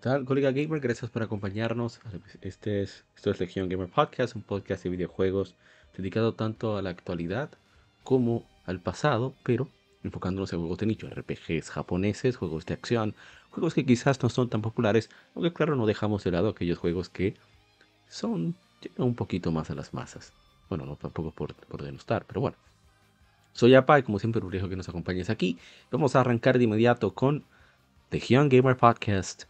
¿Qué tal, colega gamer? Gracias por acompañarnos. Este es, esto es Legion Gamer Podcast, un podcast de videojuegos dedicado tanto a la actualidad como al pasado, pero enfocándonos en juegos de nicho, RPGs japoneses, juegos de acción, juegos que quizás no son tan populares, aunque claro, no dejamos de lado aquellos juegos que son un poquito más a las masas. Bueno, no tampoco por, por denostar, pero bueno. Soy Apa y como siempre un riesgo que nos acompañes aquí. Vamos a arrancar de inmediato con The Hyun Gamer Podcast,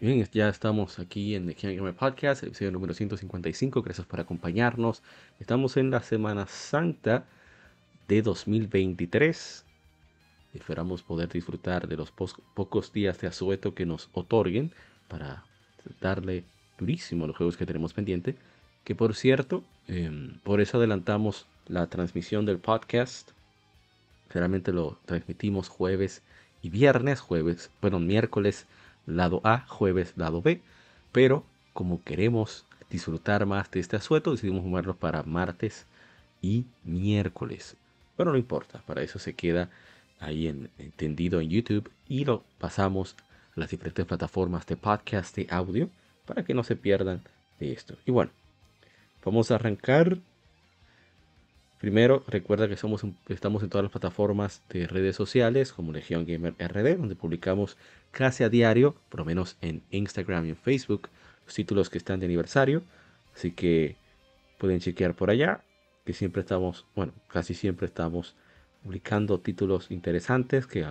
Bien, ya estamos aquí en The Gamer Podcast, episodio número 155. Gracias por acompañarnos. Estamos en la Semana Santa de 2023. Esperamos poder disfrutar de los pocos días de asueto que nos otorguen para darle durísimo a los juegos que tenemos pendiente. Que por cierto, em, por eso adelantamos la transmisión del podcast. Generalmente lo transmitimos jueves y viernes, jueves, bueno, miércoles lado A, jueves lado B, pero como queremos disfrutar más de este asueto, decidimos moverlo para martes y miércoles. Pero no importa, para eso se queda ahí entendido en YouTube y lo pasamos a las diferentes plataformas de podcast de audio para que no se pierdan de esto. Y bueno, vamos a arrancar Primero, recuerda que somos, estamos en todas las plataformas de redes sociales como Legion Gamer RD, donde publicamos casi a diario, por lo menos en Instagram y en Facebook, los títulos que están de aniversario. Así que pueden chequear por allá, que siempre estamos, bueno, casi siempre estamos publicando títulos interesantes que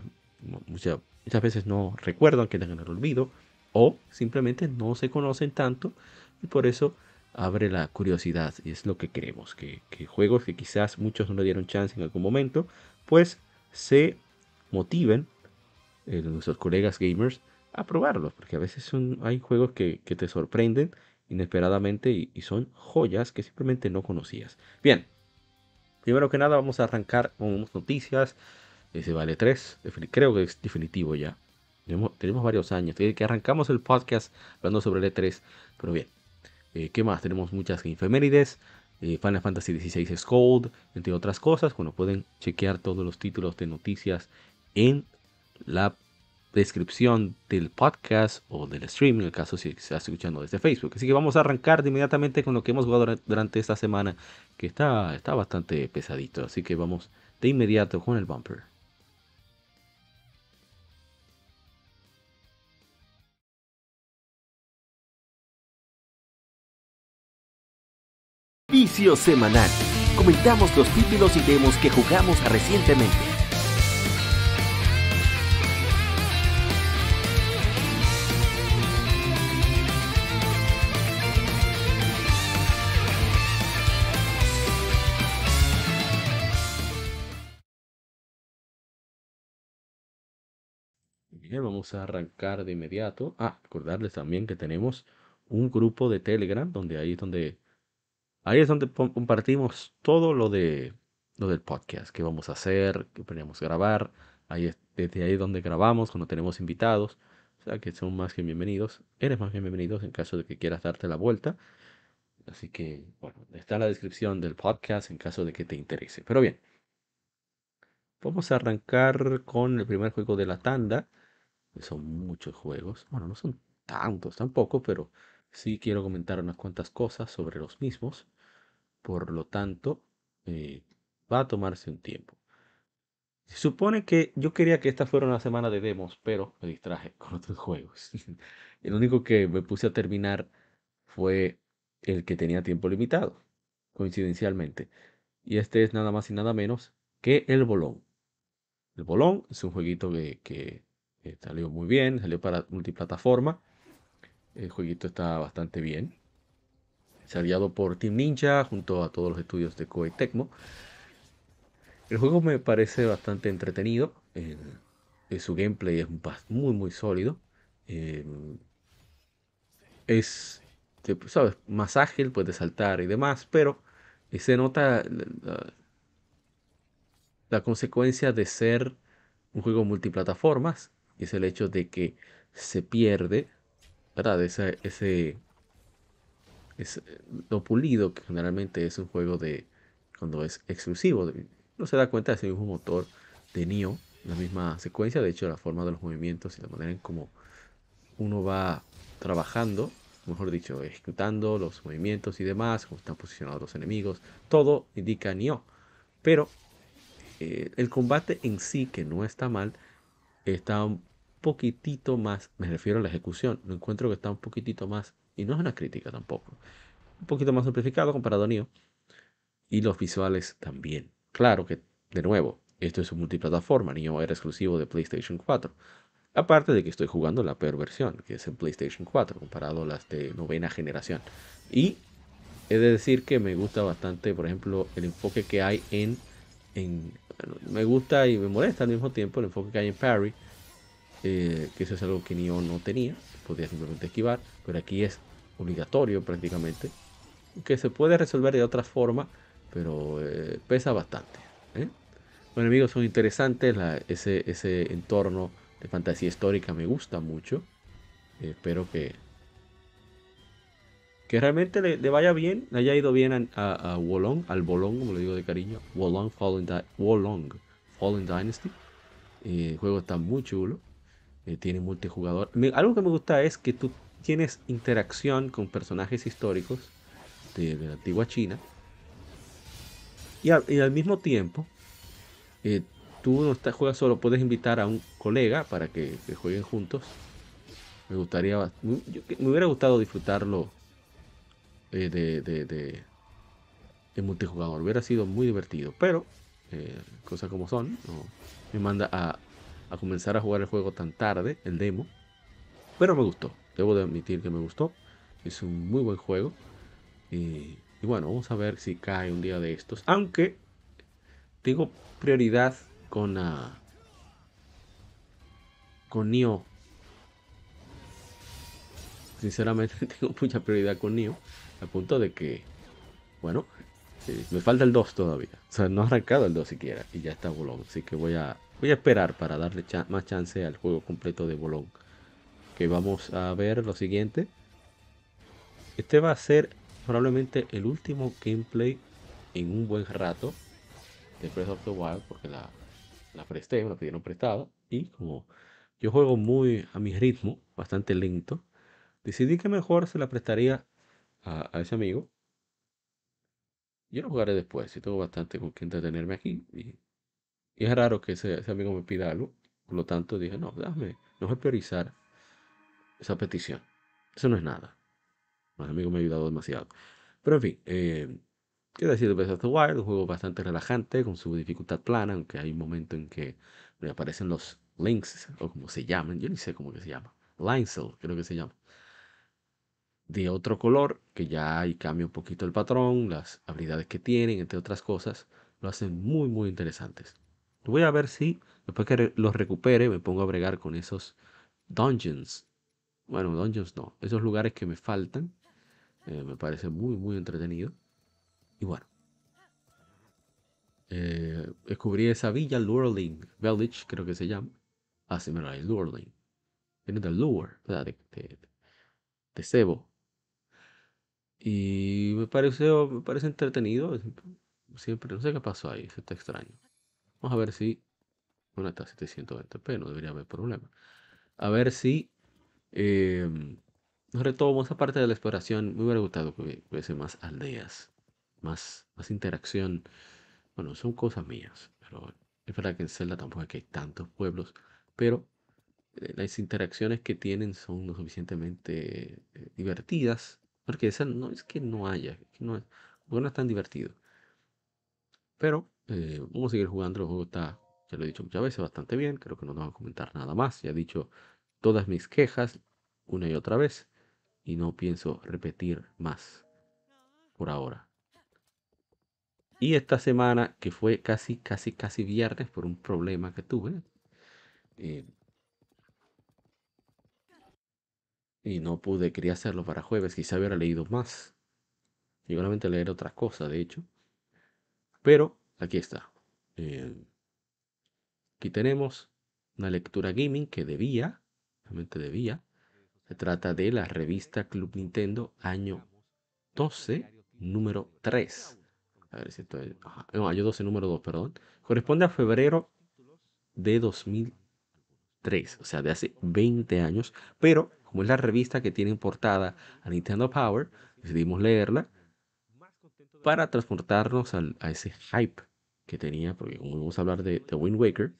muchas, muchas veces no recuerdan, que tengan el olvido, o simplemente no se conocen tanto y por eso abre la curiosidad y es lo que queremos, que, juegos que quizás muchos no le dieron chance en algún momento, pues se motiven eh, nuestros colegas gamers a probarlos, porque a veces hay juegos que, te sorprenden inesperadamente y, son joyas que simplemente no conocías. Bien, primero que nada vamos a arrancar con noticias. Ese vale 3, creo que es definitivo ya. Tenemos, tenemos varios años, que arrancamos el podcast hablando sobre el E3, pero bien, eh, ¿Qué más? Tenemos muchas efemérides. Eh, Final Fantasy XVI Gold, entre otras cosas. Bueno, pueden chequear todos los títulos de noticias en la descripción del podcast o del stream, en el caso si estás escuchando desde Facebook. Así que vamos a arrancar de inmediatamente con lo que hemos jugado durante esta semana, que está, está bastante pesadito. Así que vamos de inmediato con el bumper. Semanal. Comentamos los títulos y demos que jugamos recientemente. Bien, vamos a arrancar de inmediato. Ah, recordarles también que tenemos un grupo de Telegram donde ahí es donde Ahí es donde compartimos todo lo de lo del podcast, que vamos a hacer, que queremos grabar. Ahí es, desde ahí donde grabamos cuando tenemos invitados. O sea que son más que bienvenidos. Eres más que bienvenidos en caso de que quieras darte la vuelta. Así que, bueno, está la descripción del podcast en caso de que te interese. Pero bien, vamos a arrancar con el primer juego de la tanda. Son muchos juegos. Bueno, no son tantos tampoco, pero Sí quiero comentar unas cuantas cosas sobre los mismos. Por lo tanto, eh, va a tomarse un tiempo. Se supone que yo quería que esta fuera una semana de demos, pero me distraje con otros juegos. el único que me puse a terminar fue el que tenía tiempo limitado, coincidencialmente. Y este es nada más y nada menos que el Bolón. El Bolón es un jueguito que, Eh, salió muy bien, salió para multiplataforma. El jueguito está bastante bien. Saliado por Team Ninja junto a todos los estudios de Koei Tecmo. El juego me parece bastante entretenido. su gameplay es muy muy sólido. Em, es, ¿sabes? Más ágil, puede saltar y demás, pero se nota la, consecuencia de ser un juego multiplataformas, es el hecho de que se pierde, ¿verdad? Ese, lo pulido que generalmente es un juego de cuando es exclusivo. no se da cuenta de ese mismo motor de Nioh, la misma secuencia, de hecho la forma de los movimientos y la manera en cómo uno va trabajando, mejor dicho, ejecutando los movimientos y demás, cómo están posicionados los enemigos, todo indica Nioh. Pero eh, el combate en sí, que no está mal, está un poquitito más, me refiero a la ejecución, lo encuentro que está un poquitito más, y no es una crítica tampoco, un poquito más simplificado comparado a Nioh. Y los visuales también. Claro que, de nuevo, esto es un multiplataforma, Nioh era exclusivo de PlayStation 4. Aparte de que estoy jugando la peor versión, que es el PlayStation 4, comparado a las de novena generación. Y he de decir que me gusta bastante, por ejemplo, el enfoque que hay en... en me gusta y me molesta al mismo tiempo el enfoque que hay en Parry, eh, que eso es algo que Nioh no tenía, podía simplemente esquivar, pero aquí es obligatorio prácticamente, que se puede resolver de otra forma, pero eh, pesa bastante. ¿eh? Los enemigos son interesantes, ese, ese entorno de fantasía histórica me gusta mucho. espero que, que realmente le, vaya bien, le haya ido bien a, a, Wolong, al Bolong, como le digo de cariño. Wolong Fallen, Wolong, Fallen Dynasty. el juego está muy chulo. Eh, tiene multijugador. algo que me gusta es que tú tienes interacción con personajes históricos de, la antigua China. Y, al mismo tiempo, eh, tú no estás, juegas solo, puedes invitar a un colega para que, jueguen juntos. Me gustaría, me, hubiera gustado disfrutarlo eh, de, de, multijugador. Hubiera sido muy divertido, pero eh, cosas como son, me manda a, comenzar a jugar el juego tan tarde, el demo. Pero me gustó, debo de admitir que me gustó. Es un muy buen juego. y bueno, vamos a ver si cae un día de estos. Aunque tengo prioridad con, uh, con Nio. Sinceramente tengo mucha prioridad con Nio. A punto de que, bueno, eh, me falta el 2 todavía. O sea, no ha arrancado el 2 siquiera. Y ya está Bolón. Así que voy a, voy a esperar para darle más chance al juego completo de Bolón. Que vamos a ver lo siguiente. Este va a ser probablemente el último gameplay en un buen rato de Breath of the Wild. Porque la, la presté, me la pidieron prestada. Y como yo juego muy a mi ritmo, bastante lento, decidí que mejor se la prestaría a, ese amigo. Yo lo jugaré después, si tengo bastante con que entretenerme aquí. Y, es raro que ese, amigo me pida algo. Por lo tanto, dije, no, déjame, no voy a priorizar esa petición. Eso no es nada. Mi amigo me ha ayudado demasiado. Pero en fin, eh, Quiero decir, Breath of the Wild, un juego bastante relajante, con su dificultad plana, aunque hay un momento en que me aparecen los links, o como se llaman, yo ni sé cómo que se llama, Linesel, creo que se llama, de otro color, que ya ahí cambia un poquito el patrón, las habilidades que tienen, entre otras cosas, lo hacen muy, muy interesantes. Voy a ver si, después que los recupere, me pongo a bregar con esos dungeons. Bueno, dungeons no, esos lugares que me faltan. Eh, me parece muy, muy entretenido. Y bueno, eh, descubrí esa villa, Lurling Village, creo que se llama. Ah, sí, mira, Lurling. Viene de lure, De, de, de, cebo. Y me pareció, me parece entretenido. Siempre, no sé qué pasó ahí, está extraño. Vamos a ver si. Bueno, está 720p, no debería haber problema. A ver si. Eh, retomo esa parte de la exploración. Me hubiera gustado que hubiese más aldeas más, más interacción. Bueno, son cosas mías, pero es verdad que en Zelda tampoco hay tantos pueblos, pero eh, las interacciones que tienen son lo suficientemente eh, divertidas, porque esa no es que no haya, que no, es, no es tan divertido. Pero eh, vamos a seguir jugando, el juego está, ya lo he dicho muchas veces, bastante bien, creo que no nos va a comentar nada más, ya he dicho todas mis quejas una y otra vez y no pienso repetir más por ahora. Y esta semana, que fue casi, casi, casi viernes por un problema que tuve, eh, y no pude, quería hacerlo para jueves, quizá hubiera leído más. Igualmente leer otra cosa, de hecho. Pero aquí está. Eh, aquí tenemos una lectura gaming que debía, realmente debía. Se trata de la revista Club Nintendo año 12, número 3. A ver si esto es. no, año 12, número 2, perdón. Corresponde a febrero de 2003, o sea, de hace 20 años. Pero, como es la revista que tiene en portada a Nintendo Power, decidimos leerla para transportarnos a ese hype que tenía, porque como vamos a hablar de The Wind Waker,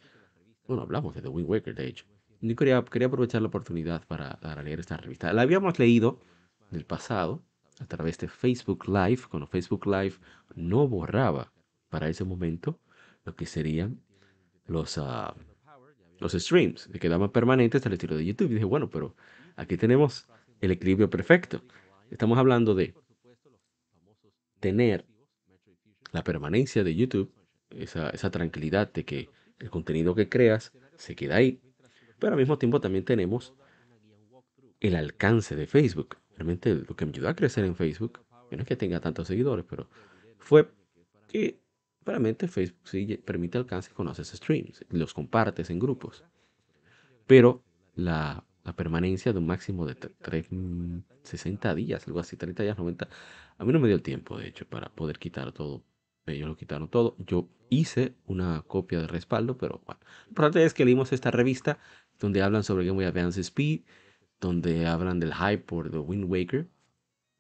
bueno, hablamos de The Wind Waker, de hecho. Yo quería, quería aprovechar la oportunidad para, leer esta revista. La habíamos leído en el pasado a través de Facebook Live, cuando Facebook Live no borraba para ese momento lo que serían los, uh, los streams, que quedaban permanentes al estilo de YouTube. Y dije, bueno, pero aquí tenemos el equilibrio perfecto. Estamos hablando de tener la permanencia de YouTube, esa, esa tranquilidad de que el contenido que creas se queda ahí, pero al mismo tiempo también tenemos el alcance de Facebook. Realmente lo que me ayudó a crecer en Facebook, no es que tenga tantos seguidores, pero fue que realmente Facebook sí permite alcance cuando haces streams, los compartes en grupos. Pero la, la permanencia de un máximo de 3, 60 mm, días, algo así, 30 días, 90, a mí no me dio el tiempo, de hecho, para poder quitar todo. Ellos lo quitaron todo. Yo hice una copia de respaldo, pero bueno. Lo importante es que leímos esta revista donde hablan sobre Game Boy Advance Speed, donde hablan del hype por The Wind Waker.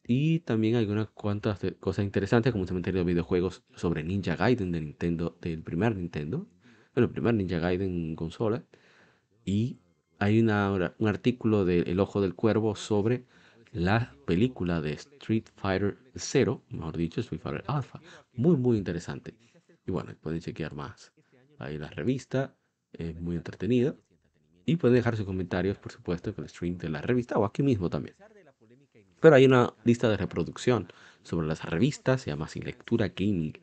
Y también hay unas cuantas cosas interesantes, como un cementerio de videojuegos sobre Ninja Gaiden de Nintendo, del primer Nintendo. Bueno, el primer Ninja Gaiden en consola. Y hay una, un artículo de El Ojo del Cuervo sobre la película de Street Fighter Zero, mejor dicho, Street Fighter Alpha. Muy, muy interesante. Y bueno, pueden chequear más. Ahí la revista, es muy entretenida. Y pueden dejar sus comentarios, por supuesto, con el stream de la revista o aquí mismo también. Pero hay una lista de reproducción sobre las revistas, se llama Sin Lectura Gaming.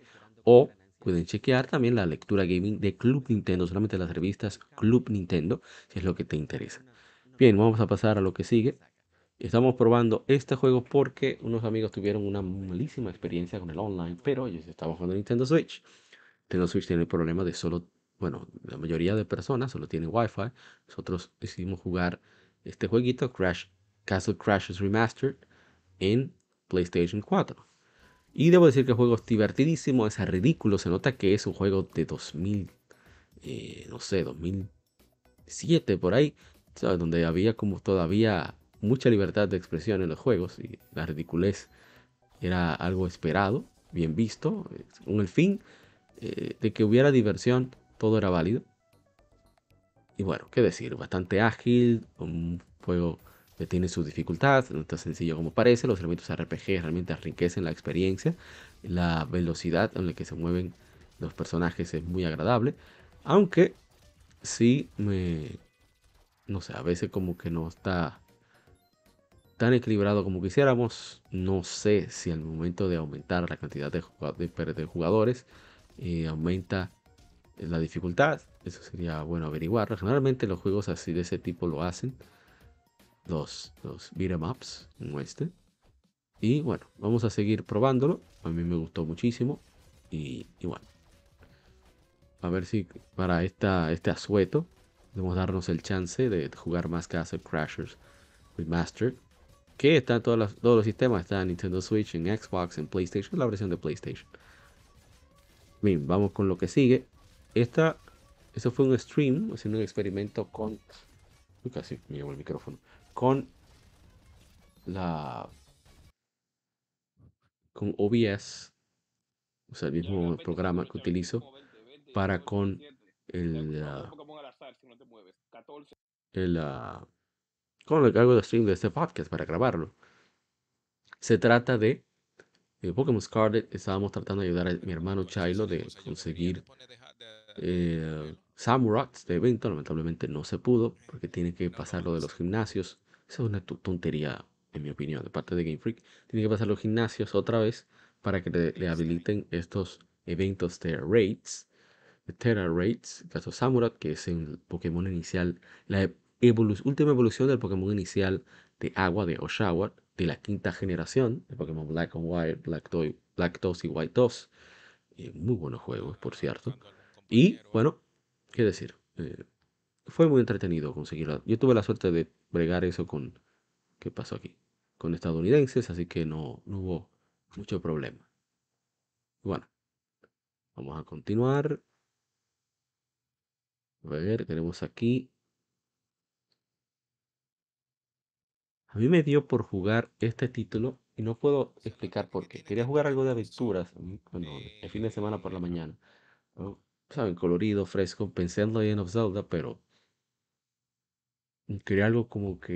O pueden chequear también la lectura gaming de Club Nintendo, solamente las revistas Club Nintendo, si es lo que te interesa. Bien, vamos a pasar a lo que sigue. Estamos probando este juego porque unos amigos tuvieron una malísima experiencia con el online, pero ellos estaban jugando Nintendo Switch. Nintendo Switch tiene el problema de solo, bueno, la mayoría de personas solo tienen Wi-Fi. Nosotros decidimos jugar este jueguito, Crash, Castle Crashes Remastered, en PlayStation 4. Y debo decir que el juego es divertidísimo, es ridículo, se nota que es un juego de 2000, eh, no sé, 2007 por ahí, donde había como todavía mucha libertad de expresión en los juegos y la ridiculez era algo esperado, bien visto, con el fin eh, de que hubiera diversión, todo era válido. Y bueno, qué decir, bastante ágil, un juego que tiene su dificultad, no tan sencillo como parece, los elementos RPG realmente enriquecen la experiencia, la velocidad en la que se mueven los personajes es muy agradable, aunque sí me, no sé, a veces como que no está tan equilibrado como quisiéramos. No sé si al momento de aumentar la cantidad de, jugadores eh, aumenta la dificultad. Eso sería bueno averiguar. Generalmente los juegos así de ese tipo lo hacen. Los, los beat'em ups como este. Y bueno, vamos a seguir probándolo. A mí me gustó muchísimo. Y, bueno. A ver si para este asueto podemos darnos el chance de jugar más Castle Crashers Remastered que está en todos los, sistemas, está en Nintendo Switch, en Xbox, en PlayStation, la versión de PlayStation. Bien, vamos con lo que sigue. Esta, eso fue un stream, haciendo un experimento con, casi me llevo el micrófono, con la, con OBS, o sea, el mismo programa que utilizo para con el, el, con lo que hago de stream de este podcast para grabarlo. Se trata de eh, Pokémon Scarlet. Estábamos tratando de ayudar a mi hermano Chilo de conseguir eh, de evento. Lamentablemente no se pudo porque tiene que pasar lo de los gimnasios. Eso es una tontería, en mi opinión, de parte de Game Freak. Tiene que pasar los gimnasios otra vez para que le, habiliten estos eventos de raids. Terra Raids, caso Samurai, que es el Pokémon inicial, la última evolución del Pokémon inicial de agua de Oshawa, de la quinta generación de Pokémon Black and White, Black, Toy, Black Toss y White Toss. Eh, muy buenos juegos, por cierto. Y bueno, qué decir. Eh, fue muy entretenido conseguirlo. Yo tuve la suerte de bregar eso con. ¿Qué pasó aquí? Con estadounidenses, así que no, no hubo mucho problema. Bueno, vamos a continuar. A ver, tenemos aquí. A mí me dio por jugar este título y no puedo explicar por qué. Quería jugar algo de aventuras, bueno, el fin de semana por la mañana. ¿Saben? Colorido, fresco. Pensé en Legend of Zelda, pero quería algo como que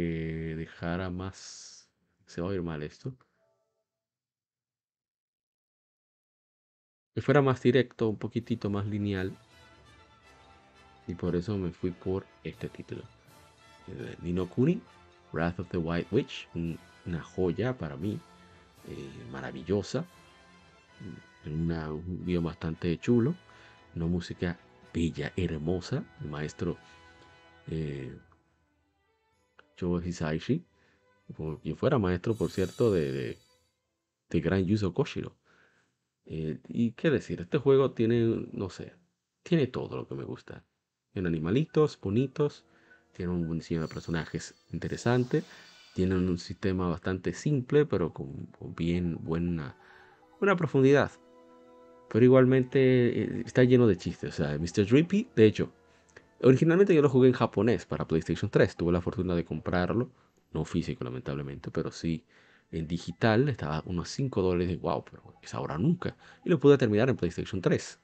dejara más... Se va a oír mal esto. Que fuera más directo, un poquitito más lineal. Y por eso me fui por este título. Nino Kuni, Wrath of the White Witch. una joya para mí. Eh, maravillosa. un video bastante chulo. Una música bella, hermosa. El maestro eh, Hisaishi. Quien fuera maestro, por cierto, de, de, Gran Yuzo Koshiro. Eh, y qué decir, este juego tiene, no sé, tiene todo lo que me gusta. Tiene animalitos bonitos, tiene un diseño de personajes interesante, tiene un sistema bastante simple, pero con, bien buena, buena profundidad. Pero igualmente eh, está lleno de chistes. O sea, Mr. Drippy, de hecho, originalmente yo lo jugué en japonés para PlayStation 3. Tuve la fortuna de comprarlo, no físico lamentablemente, pero sí en digital estaba unos 5 dólares de wow, pero es ahora nunca. Y lo pude terminar en PlayStation 3.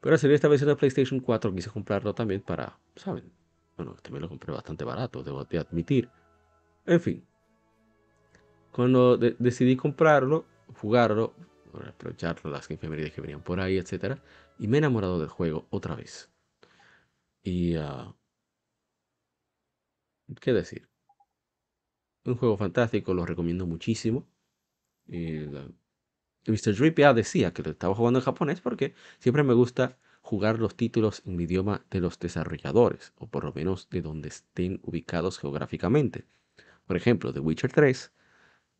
Pero al esta versión de PlayStation 4 quise comprarlo también para, ¿saben? Bueno, también lo compré bastante barato, debo de admitir. En fin. Cuando decidí comprarlo, jugarlo, aprovechar las efemérides que venían por ahí, etc. Y me he enamorado del juego otra vez. Y... Uh, ¿Qué decir? Un juego fantástico, lo recomiendo muchísimo. Mr. Drippy decía que lo estaba jugando en japonés porque siempre me gusta jugar los títulos en el idioma de los desarrolladores, o por lo menos de donde estén ubicados geográficamente. Por ejemplo, The Witcher 3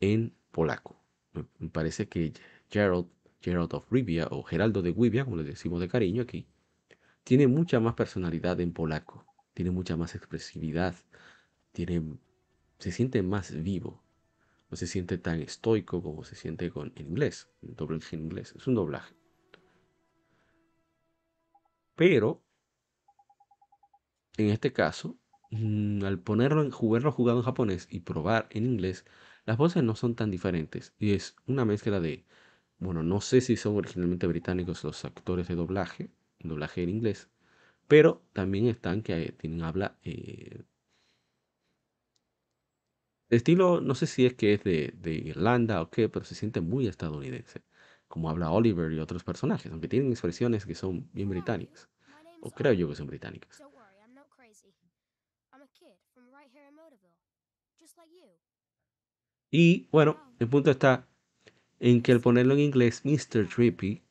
en polaco. Me parece que Gerald, Gerald of Rivia o Geraldo de Rivia, como le decimos de cariño aquí, tiene mucha más personalidad en polaco, tiene mucha más expresividad, tiene se siente más vivo. No se siente tan estoico como se siente con, en inglés. En inglés. Es un doblaje. Pero, en este caso, mm, al ponerlo en jugarlo jugado en japonés y probar en inglés, las voces no son tan diferentes. Y es una mezcla de, bueno, no sé si son originalmente británicos los actores de doblaje, doblaje en inglés, pero también están que tienen habla eh, estilo, no sé si es que es de, Irlanda o qué, pero se siente muy estadounidense, como habla Oliver y otros personajes, aunque tienen expresiones que son bien británicas, o creo yo que son británicas. Y bueno, el punto está en que al ponerlo en inglés, Mr. Trippy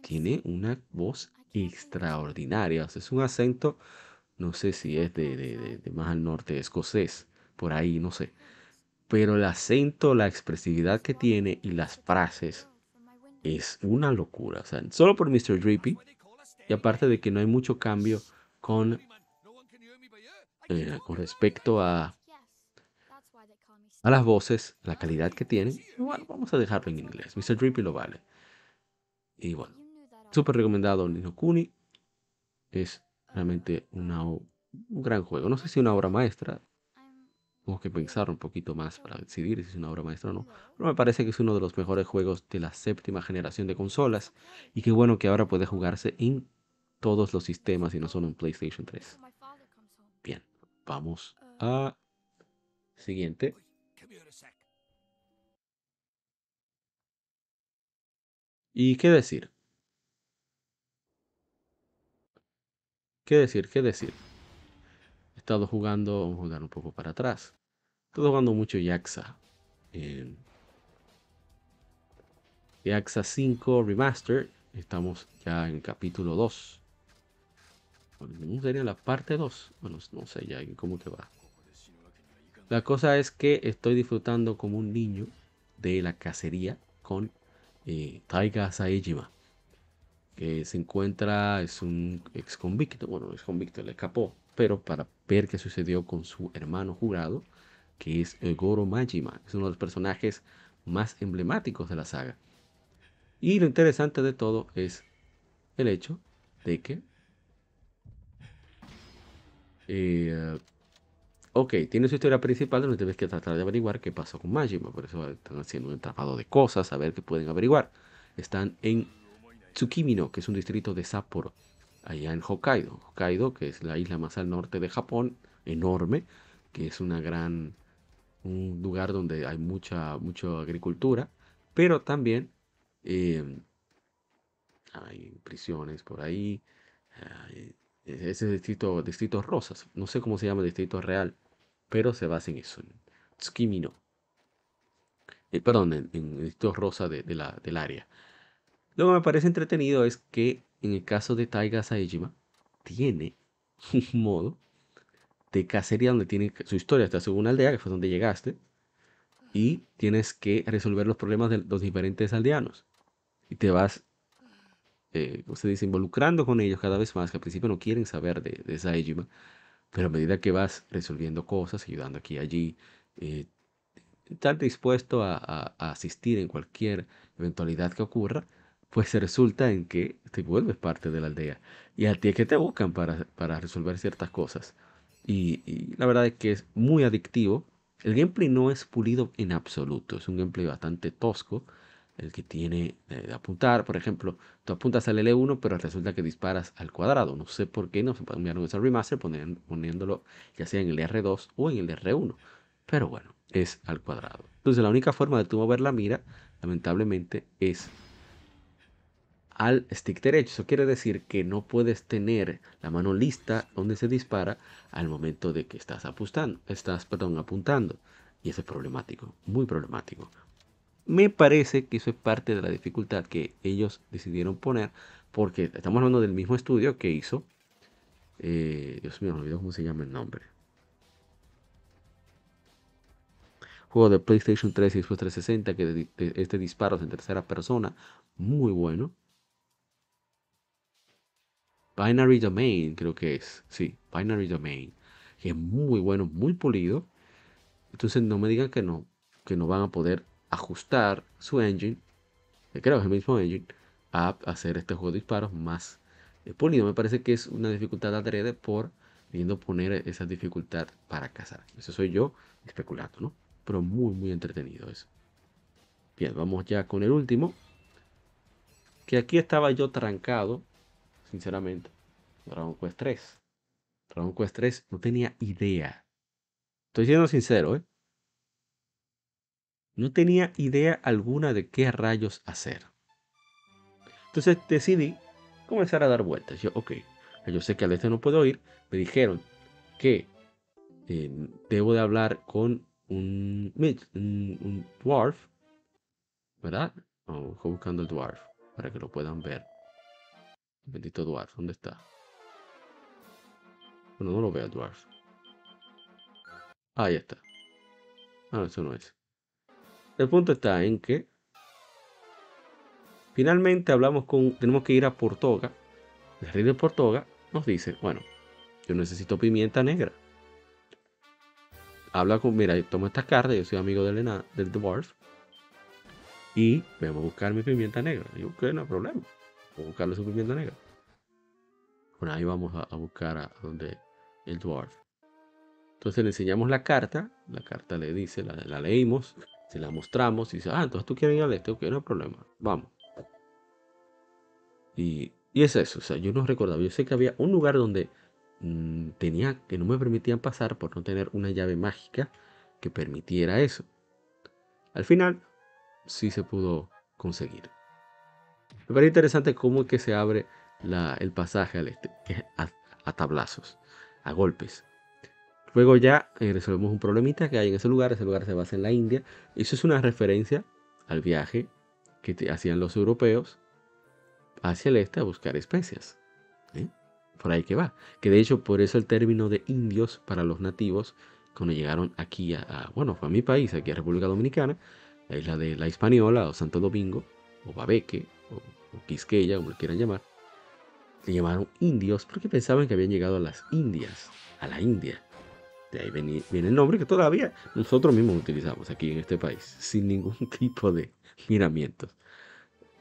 tiene una voz extraordinaria. es un acento, no sé si es de más al norte escocés, por ahí, no sé. Pero el acento, la expresividad que tiene y las frases es una locura. O sea, solo por Mr. Drippy. Y aparte de que no hay mucho cambio con, eh, con respecto a, a las voces, la calidad que tienen. Bueno, vamos a dejarlo en inglés. Mr. Drippy lo vale. Y bueno, súper recomendado Nino Kuni. Es realmente una, un gran juego. No sé si una obra maestra, tengo que pensar un poquito más para decidir si es una obra maestra o no. Pero me parece que es uno de los mejores juegos de la séptima generación de consolas. Y qué bueno que ahora puede jugarse en todos los sistemas y no solo en PlayStation 3. Bien, vamos a siguiente. ¿Y qué decir? ¿Qué decir? ¿Qué decir? He estado jugando, vamos a jugar un poco para atrás. He estado jugando mucho Yaxa. Eh, Yaxa 5 Remaster. Estamos ya en el capítulo 2. ¿Cómo sería la parte 2? Bueno, no sé ya cómo que va. La cosa es que estoy disfrutando como un niño de la cacería con eh, Taiga Saejima que se encuentra, es un ex convicto, bueno, ex convicto, le escapó, pero para ver qué sucedió con su hermano jurado, que es Goro Majima, es uno de los personajes más emblemáticos de la saga. Y lo interesante de todo es el hecho de que, eh, ok, tiene su historia principal donde tienes que tratar de averiguar qué pasó con Majima, por eso están haciendo un entramado de cosas, a ver qué pueden averiguar. Están en Tsukimino, que es un distrito de Sapporo, allá en Hokkaido. Hokkaido, que es la isla más al norte de Japón, enorme, que es una gran, un lugar donde hay mucha, mucha agricultura, pero también em, hay prisiones por ahí. Ese distrito, distrito Rosas, no sé cómo se llama el distrito real, pero se basa en eso, en Tsukimino. Eh, perdón, en, el distrito rosa la, del área. Lo me parece entretenido es que en el caso de Taiga Saejima, tiene un modo de cacería donde tiene su historia. Estás en una aldea, que fue donde llegaste, y tienes que resolver los problemas de los diferentes aldeanos. Y te vas, eh, se dice, involucrando con ellos cada vez más, que al principio no quieren saber de, de Saejima, pero a medida que vas resolviendo cosas, ayudando aquí y allí, eh, estar dispuesto a asistir en cualquier eventualidad que ocurra, pues resulta en que te vuelves parte de la aldea. Y a ti es que te buscan para, resolver ciertas cosas. Y, la verdad es que es muy adictivo. El gameplay no es pulido en absoluto. Es un gameplay bastante tosco. El que tiene eh, de apuntar, por ejemplo, tú apuntas al L1, pero resulta que disparas al cuadrado. No sé por qué no se cambiaron ese remaster poniéndolo ya sea en el R2 o en el R1. Pero bueno, es al cuadrado. Entonces la única forma de tú mover la mira, lamentablemente, es al stick derecho. Eso quiere decir que no puedes tener la mano lista donde se dispara al momento de que estás apuntando. Estás, perdón, apuntando. Y eso es problemático, muy problemático. Me parece que eso es parte de la dificultad que ellos decidieron poner, porque estamos hablando del mismo estudio que hizo. Eh, Dios mío, me olvidó cómo se llama el nombre. Juego de PlayStation 3 y Xbox 360 que este disparo en tercera persona, muy bueno. Binary Domain, creo que es. Sí, Binary Domain. Es muy bueno, muy pulido. Entonces no me digan que no, que no van a poder ajustar su engine, que creo que es el mismo engine, a hacer este juego de disparos más eh, pulido. Me parece que es una dificultad adrede por viendo poner esa dificultad para cazar. Eso soy yo especulando, ¿no? Pero muy, muy entretenido eso. Bien, vamos ya con el último. Que aquí estaba yo trancado sinceramente. Dragon Quest 3. Dragon Quest 3 no tenía idea. Estoy siendo sincero, ¿eh? No tenía idea alguna de qué rayos hacer. Entonces decidí comenzar a dar vueltas. Yo, ok, yo sé que al este no puedo ir. Me dijeron que eh, debo de hablar con un, un, dwarf, ¿verdad? Vamos buscando el dwarf para que lo puedan ver. Bendito Dwarf, ¿dónde está? Bueno, no lo veo, Dwarf. Ah, ya está. Ah, eso no es. El punto está en que finalmente hablamos con. Tenemos que ir a Portoga. El rey de Portoga nos dice: Bueno, yo necesito pimienta negra. Habla con. Mira, tomo esta carta. Yo soy amigo del, del Dwarf. Y vamos a buscar mi pimienta negra. Y yo, ok, no hay problema o buscarle su pimienta negra. Bueno, ahí vamos a, buscar a, donde el dwarf. Entonces le enseñamos la carta, la carta le dice, la, leímos, la mostramos y dice, ah, entonces tú quieres ir al este, ok, no hay problema, vamos. Y, es eso, o sea, yo no recordaba, yo sé que había un lugar donde mm, tenía, que no me permitían pasar por no tener una llave mágica que permitiera eso. Al final, sí se pudo conseguir. Me parece interesante cómo es que se abre el pasaje al este. a tablazos, a golpes. Luego ya eh, resolvemos un problemita que hay en ese lugar. Ese lugar se basa en la India. Eso es una referencia al viaje que hacían los europeos hacia el este a buscar especias. ¿eh? Por ahí que va. Que de hecho, por eso el término de indios para los nativos, cuando llegaron aquí a, bueno, fue a mi país, aquí a República Dominicana, la isla de la Hispaniola o Santo Domingo, o Babeque, o, o Quisqueya, como le quieran llamar, le llamaron indios porque pensaban que habían llegado a las Indias, a la India. De ahí viene, el nombre que todavía nosotros mismos utilizamos aquí en este país, sin ningún tipo de miramientos.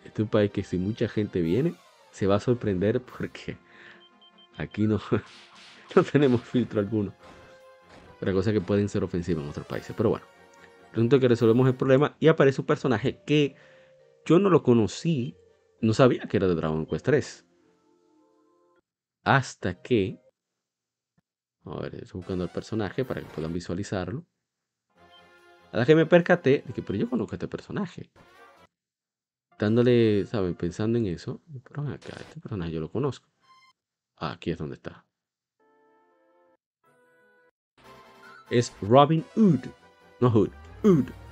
Este es un país que si mucha gente viene, se va a sorprender porque aquí no, no tenemos filtro alguno. Otra cosa que pueden ser ofensivas en otros países. Pero bueno, resulta que resolvemos el problema y aparece un personaje que yo no lo conocí, no sabía que era de Dragon Quest 3. Hasta que a ver, estoy buscando el personaje para que puedan visualizarlo. Hasta que me percaté de que, pero yo conozco a este personaje. Dándole, ¿saben? Pensando en eso. Pero acá, este personaje yo lo conozco. Ah, aquí es donde está. Es Robin Hood. No Hood. Hood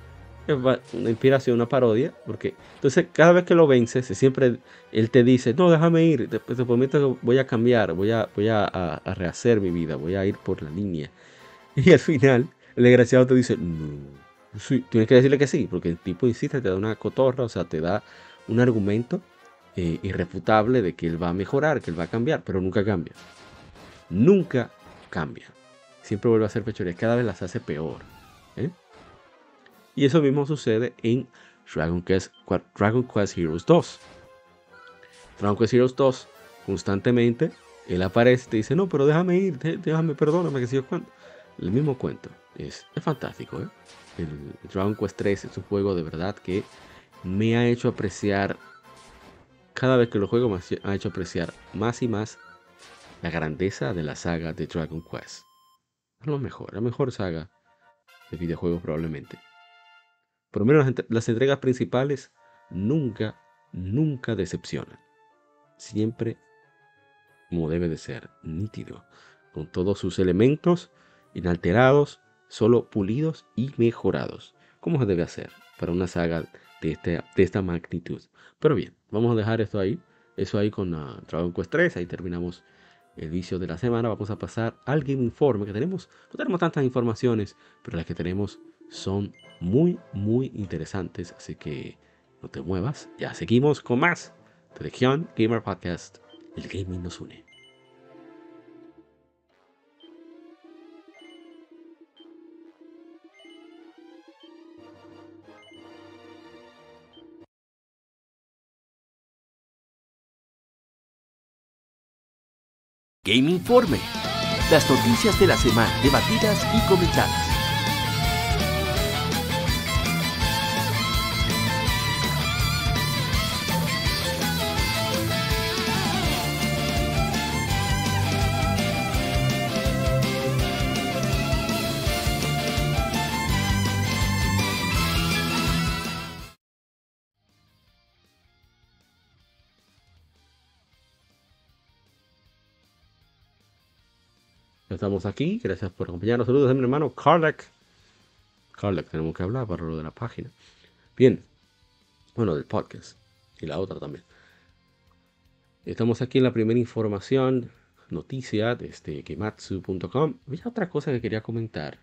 una inspiración, una parodia, porque entonces cada vez que lo vences, siempre él te dice, no, déjame ir, te, prometo que voy a cambiar, voy, a, voy a, rehacer mi vida, voy a ir por la línea. Y al final, el desgraciado te dice, no, tienes que decirle que sí, porque el tipo insiste, te da una cotorra, o sea, te da un argumento eh, irrefutable de que él va a mejorar, que él va a cambiar, pero nunca cambia. Nunca cambia. Siempre vuelve a hacer fechorías, cada vez las hace peor. ¿eh? Y eso mismo sucede en Dragon Quest, Dragon Quest Heroes 2. Dragon Quest Heroes 2, constantemente, él aparece y te dice, no, pero déjame ir, déjame, perdóname, que sigo cuando. El mismo cuento. Es, fantástico, ¿eh? Dragon Quest 3 es un juego de verdad que me ha hecho apreciar, cada vez que lo juego me ha hecho apreciar más y más la grandeza de la saga de Dragon Quest. Es lo mejor, la mejor saga de videojuegos probablemente. Por lo menos las entregas principales nunca, nunca decepcionan. Siempre como debe de ser, nítido, con todos sus elementos inalterados, solo pulidos y mejorados, como se debe hacer para una saga de, este, de esta magnitud. Pero bien, vamos a dejar esto ahí, eso ahí con uh, Dragon Quest 3, ahí terminamos el vicio de la semana, vamos a pasar al Game Informe, que tenemos, no tenemos tantas informaciones, pero las que tenemos son muy, muy interesantes. Así que no te muevas. Ya seguimos con más de Gamer Podcast. El gaming nos une. Game Informe. Las noticias de la semana debatidas y comentadas. Estamos aquí, gracias por acompañarnos. Saludos de mi hermano Carlec. Carlec, tenemos que hablar para lo de la página. Bien, bueno, del podcast y la otra también. Estamos aquí en la primera información, noticia de este Gematsu.com. Había otra cosa que quería comentar,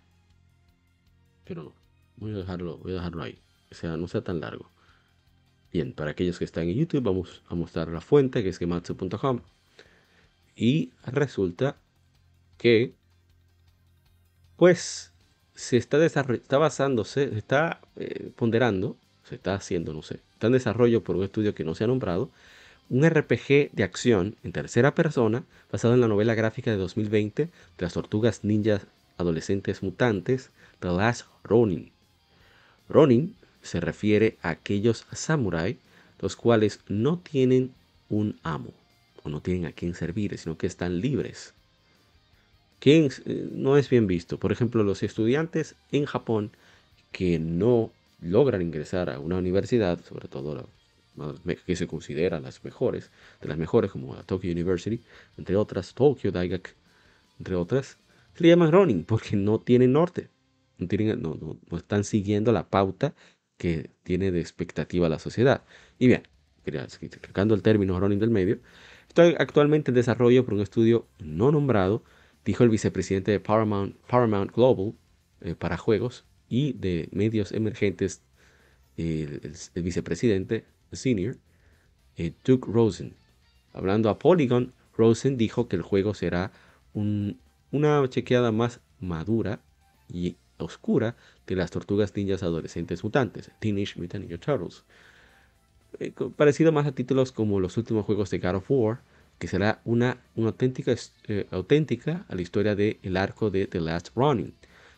pero no. Voy a dejarlo, voy a dejarlo ahí. O sea, no sea tan largo. Bien, para aquellos que están en YouTube, vamos a mostrar la fuente que es gematsu.com. Y resulta que pues se está, está basándose, se está eh, ponderando, se está haciendo, no sé, está en desarrollo por un estudio que no se ha nombrado, un RPG de acción en tercera persona basado en la novela gráfica de 2020 de las tortugas ninjas adolescentes mutantes, The Last Ronin. Ronin se refiere a aquellos samuráis los cuales no tienen un amo o no tienen a quien servir, sino que están libres que eh, no es bien visto. Por ejemplo, los estudiantes en Japón que no logran ingresar a una universidad, sobre todo que se consideran las mejores, de las mejores como la Tokyo University, entre otras, Tokyo Daigak, entre otras, se le llaman running porque no tienen norte, no, tienen, no, no, están siguiendo la pauta que tiene de expectativa la sociedad. Y bien, sacando el término running del medio, estoy actualmente en desarrollo por un estudio no nombrado, dijo el vicepresidente de Paramount, Global eh, para juegos y de medios emergentes, el, vicepresidente senior, eh, Duke Rosen. Hablando a Polygon, Rosen dijo que el juego será una chequeada más madura y oscura de las tortugas ninjas adolescentes mutantes, Teenage Mutant Ninja Turtles. Eh, parecido más a títulos como los últimos juegos de God of War, que será una, auténtica, eh, auténtica a la historia del el arco de The Last Running,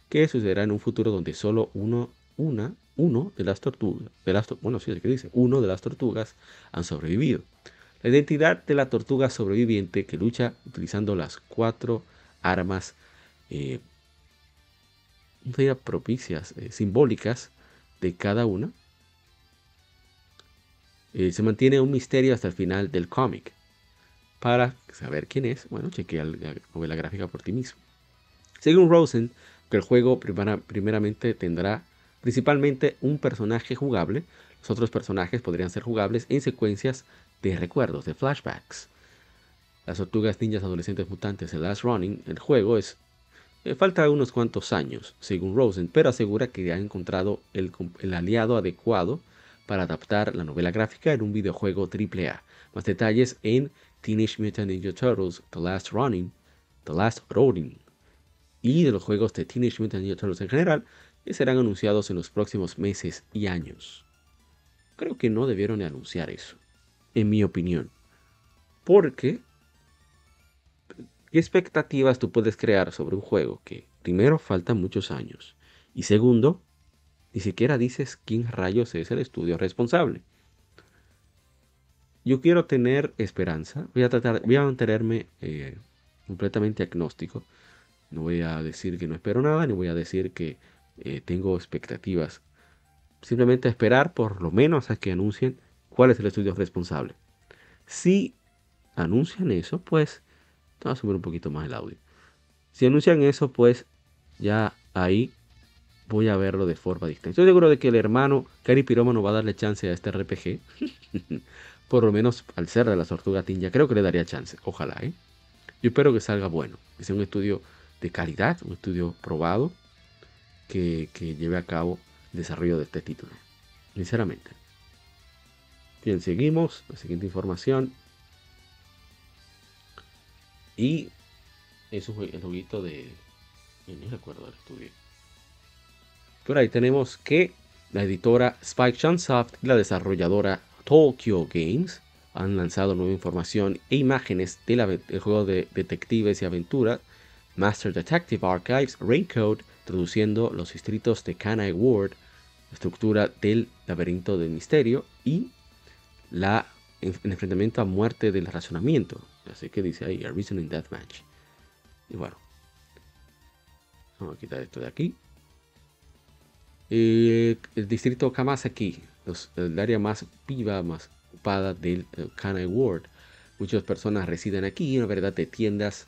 que sucederá en un futuro donde solo uno, una, uno de las tortugas, de las, bueno, sí, es que dice, uno de las tortugas han sobrevivido. La identidad de la tortuga sobreviviente que lucha utilizando las cuatro armas eh, propicias, eh, simbólicas de cada una, eh, se mantiene un misterio hasta el final del cómic. Para saber quién es, bueno, chequea la novela gráfica por ti mismo. Según Rosen, que el juego primeramente tendrá principalmente un personaje jugable, los otros personajes podrían ser jugables en secuencias de recuerdos, de flashbacks. Las tortugas ninjas adolescentes mutantes, The Last Running, el juego es eh, falta unos cuantos años, según Rosen, pero asegura que ha encontrado el, aliado adecuado para adaptar la novela gráfica en un videojuego AAA. Más detalles en Teenage Mutant Ninja Turtles The Last Running, The Last Running y de los juegos de Teenage Mutant Ninja Turtles en general que serán anunciados en los próximos meses y años. Creo que no debieron anunciar eso, en mi opinión, porque ¿Qué expectativas tú puedes crear sobre un juego que, primero, faltan muchos años y segundo, ni siquiera dices quién rayos es el estudio responsable? Yo quiero tener esperanza, voy a tratar, voy a mantenerme eh, completamente agnóstico. No voy a decir que no espero nada, ni voy a decir que eh, tengo expectativas. Simplemente esperar por lo menos a que anuncien cuál es el estudio responsable. Si anuncian eso, pues Vamos a subir un poquito más el audio. Si anuncian eso, pues ya ahí voy a verlo de forma distinta. Estoy seguro de que el hermano Cari Pirómano va a darle chance a este RPG. Por lo menos al ser de la tortuga tinja, creo que le daría chance. Ojalá, ¿eh? Yo espero que salga bueno. Que sea un estudio de calidad, un estudio probado que, que lleve a cabo el desarrollo de este título. Sinceramente. Bien, seguimos. La siguiente información. Y es un el de. No recuerdo del estudio. Por ahí tenemos que la editora Spike Chunsoft y la desarrolladora Tokyo Games han lanzado nueva información e imágenes del juego de detectives y aventura Master Detective Archives Raincoat, traduciendo los distritos de Kanai Ward, estructura del laberinto del misterio y la, el enfrentamiento a muerte del razonamiento, Así que dice ahí, a Reasoning Deathmatch. Y bueno. Vamos a quitar esto de aquí. Eh, el distrito Kamasaki, el área más viva, más ocupada del uh, Kanai Ward. Muchas personas residen aquí, una verdad de tiendas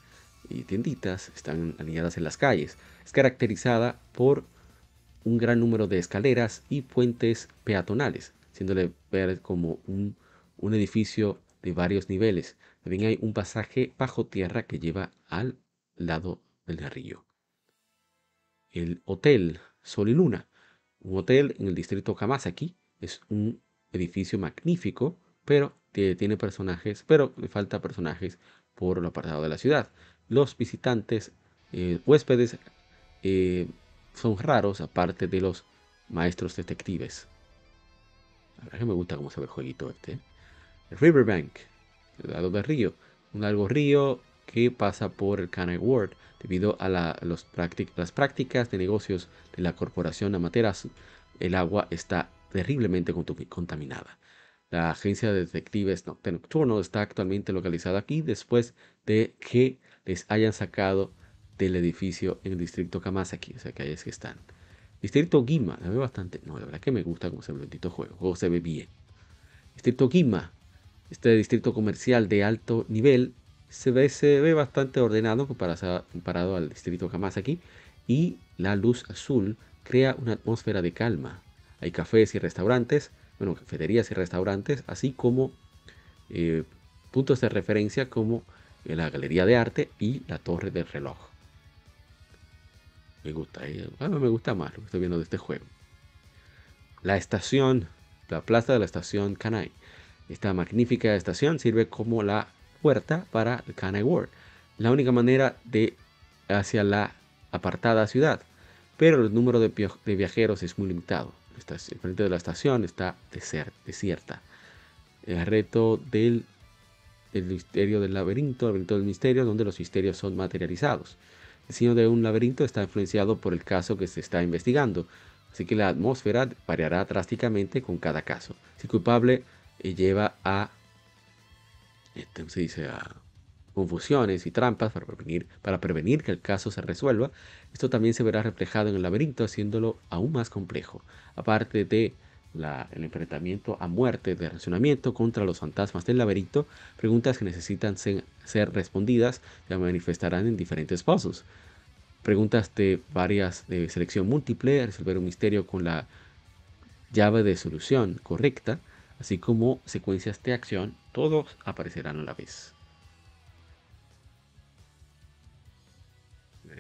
y tienditas están alineadas en las calles. Es caracterizada por un gran número de escaleras y puentes peatonales, haciéndole ver como un, un edificio de varios niveles. También hay un pasaje bajo tierra que lleva al lado del río. El Hotel Sol y Luna, un hotel en el distrito Kamasaki, es un edificio magnífico, pero tiene personajes, pero le falta personajes por el apartado de la ciudad. Los visitantes, eh, huéspedes, eh, son raros aparte de los maestros detectives. La verdad que me gusta cómo se ve el jueguito este. Riverbank, el lado del río. Un largo río que pasa por el Canal Ward debido a las prácticas de negocios de la corporación Amaterasu. El agua está terriblemente contaminada. La agencia de detectives nocturno está actualmente localizada aquí después de que les hayan sacado del edificio en el distrito Kamasaki. O sea que ahí es que están. Distrito Gima, la veo bastante. No, la verdad que me gusta cómo se ve el bendito juego. Juego se ve bien. Distrito Gima, este distrito comercial de alto nivel, se ve, se ve bastante ordenado comparado, comparado al distrito Hamasaki y la luz azul crea una atmósfera de calma. Hay cafés y restaurantes, bueno, cafeterías y restaurantes, así como eh, puntos de referencia como la galería de arte y la torre del reloj. Me gusta, eh, me gusta más lo que estoy viendo de este juego. La estación, la plaza de la estación Kanai. Esta magnífica estación sirve como la puerta para el World. La única manera de hacia la apartada ciudad. Pero el número de, viajeros es muy limitado. El frente de la estación está desierta. El reto del, misterio del laberinto, el laberinto del misterio, donde los misterios son materializados. El diseño de un laberinto está influenciado por el caso que se está investigando, así que la atmósfera variará drásticamente con cada caso. Si culpable eh, lleva a, este, se dice, a confusiones y trampas para prevenir, para prevenir que el caso se resuelva, esto también se verá reflejado en el laberinto, haciéndolo aún más complejo. Aparte de el enfrentamiento a muerte de racionamiento contra los fantasmas del laberinto, preguntas que necesitan ser, respondidas se manifestarán en diferentes pasos. Preguntas de varias de selección múltiple, resolver un misterio con la llave de solución correcta, así como secuencias de acción, todos aparecerán a la vez.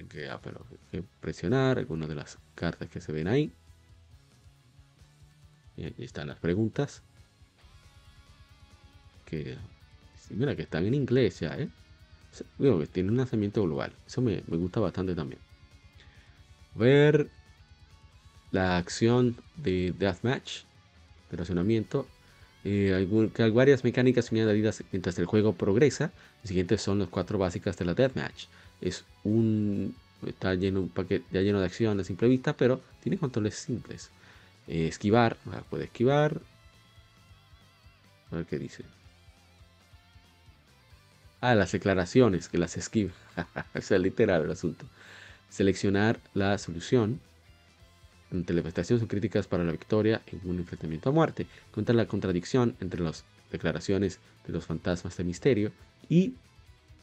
Que, ah, que presionar algunas de las cartas que se ven ahí. Y aquí están las preguntas. Que mira que están en inglés ya, ¿eh? tiene un lanzamiento global. Eso me, gusta bastante también. Ver la acción de Deathmatch, de racionamiento. Eh, hay, varias mecánicas añadidas mientras el juego progresa. Los siguientes son las cuatro básicas de la Deathmatch. Es un. Está lleno, un paquete ya lleno de acción a simple vista, pero tiene controles simples. Eh, esquivar, puede esquivar. A ver qué dice. Ah, las declaraciones, que las esquiva. es literal el asunto. Seleccionar la solución. Ante la son críticas para la victoria en un enfrentamiento a muerte. Cuenta la contradicción entre las declaraciones de los fantasmas de misterio y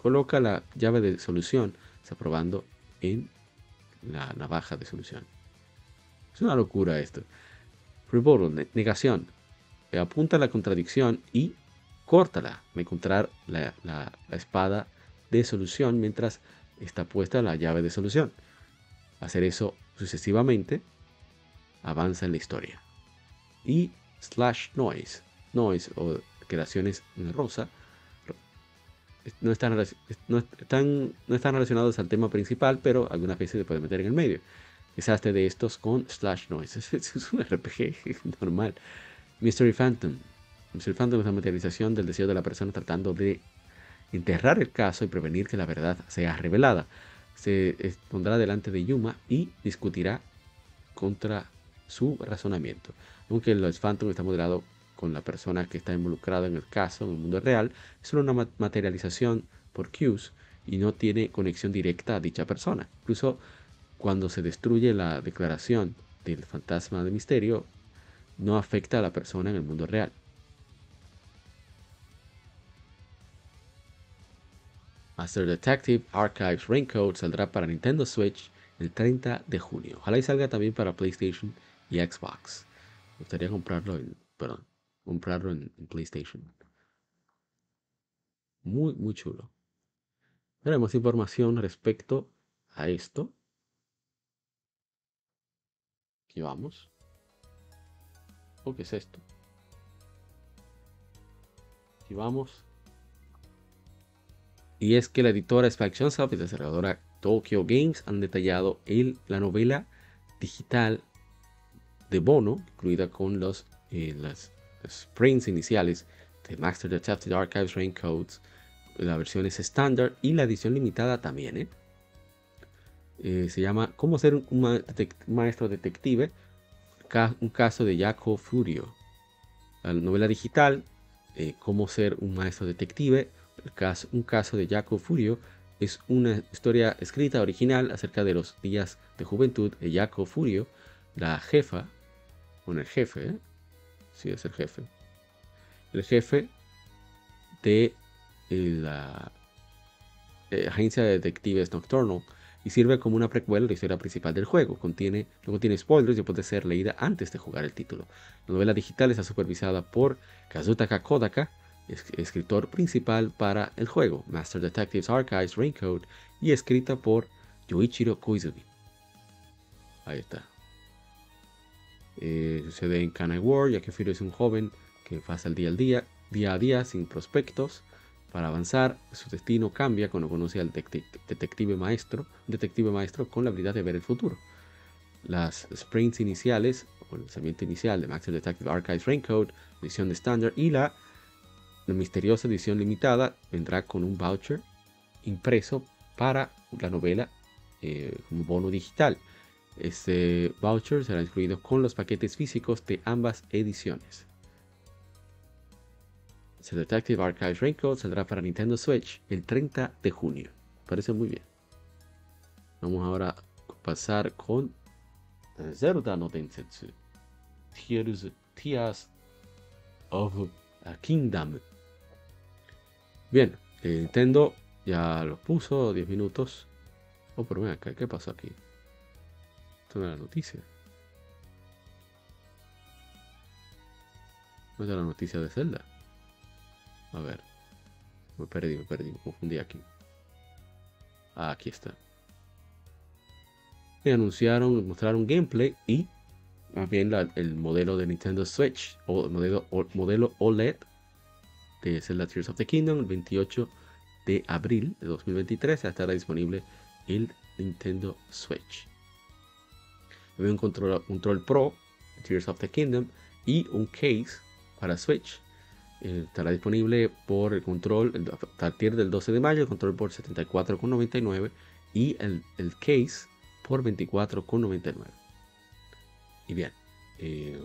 coloca la llave de solución, aprobando en la navaja de solución. Es una locura esto. Rebuttal, negación. Apunta la contradicción y córtala. Encontrar la, la, espada de solución mientras está puesta la llave de solución. Hacer eso sucesivamente avanza en la historia. Y slash noise. Noise o creaciones en rosa no están, no, están, no están relacionados al tema principal, pero algunas veces se puede meter en el medio. Desastre de estos con Slash Noise. Es, un RPG normal. Mystery Phantom. Mystery Phantom es la materialización del deseo de la persona tratando de enterrar el caso y prevenir que la verdad sea revelada. Se pondrá delante de Yuma y discutirá contra su razonamiento. Aunque el Phantom está moderado con la persona que está involucrada en el caso, en el mundo real, es solo una materialización por cues y no tiene conexión directa a dicha persona. Incluso cuando se destruye la declaración del fantasma de misterio, no afecta a la persona en el mundo real. Master Detective Archives Raincoat saldrá para Nintendo Switch el 30 de junio. Ojalá y salga también para PlayStation y Xbox. Me gustaría comprarlo en, perdón, comprarlo en, PlayStation. Muy, muy chulo. Veremos información respecto a esto. Aquí vamos. ¿O qué es esto? Aquí vamos. Y es que la editora Faction Soft y la desarrolladora Tokyo Games han detallado el, la novela digital de Bono, incluida con los, eh, las sprints iniciales de Master Detective Archives Raincoats, la versión es estándar y la edición limitada también. ¿eh? Eh, se llama Cómo ser un, maestro detective, un caso de Jaco Furio. La novela digital, eh, Cómo ser un maestro detective, un caso de Jaco Furio, es una historia escrita original acerca de los días de juventud de Jaco Furio, la jefa, con el jefe, si es el jefe, el jefe de la eh, agencia de detectives Nocturnal y sirve como una precuela de la historia principal del juego. Contiene, no contiene spoilers y puede ser leída antes de jugar el título. La novela digital está supervisada por Kazutaka Kodaka, escritor principal para el juego, Master Detectives Archives Raincoat, y escrita por Yoichiro Koizumi. Ahí está. Eh, sucede en Kanai World, ya que Firo es un joven que pasa el día al día, día a día sin prospectos para avanzar, su destino cambia cuando conoce al detective maestro, detective maestro con la habilidad de ver el futuro. Las sprints iniciales, o el lanzamiento inicial de Master Detective Archives Raincoat, edición de estándar y la, misteriosa edición limitada vendrá con un voucher impreso para la novela eh, como bono digital. Este voucher será incluido con los paquetes físicos de ambas ediciones. The Detective Archives Raincoat saldrá para Nintendo Switch el 30 de junio. Parece muy bien. Vamos ahora a pasar con Zelda no Densetsu. Tears, of a Kingdom. Bien, Nintendo ya lo puso 10 minutos. Oh, pero ¿qué, pasó aquí? Esto no es la noticia. No es la noticia de Zelda. A ver. Me perdí, me perdí, me confundí aquí. Ah, aquí está. Y anunciaron, mostraron gameplay y más bien el modelo de Nintendo Switch o el modelo, modelo OLED de Zelda Tears of the Kingdom el 28 de abril de 2023 estará disponible el Nintendo Switch. Un control, control Pro Tears of the Kingdom y un case para Switch eh, estará disponible por el control a partir del 12 de mayo, el control por 74,99 y el, el, case por 24,99. Y bien, eh,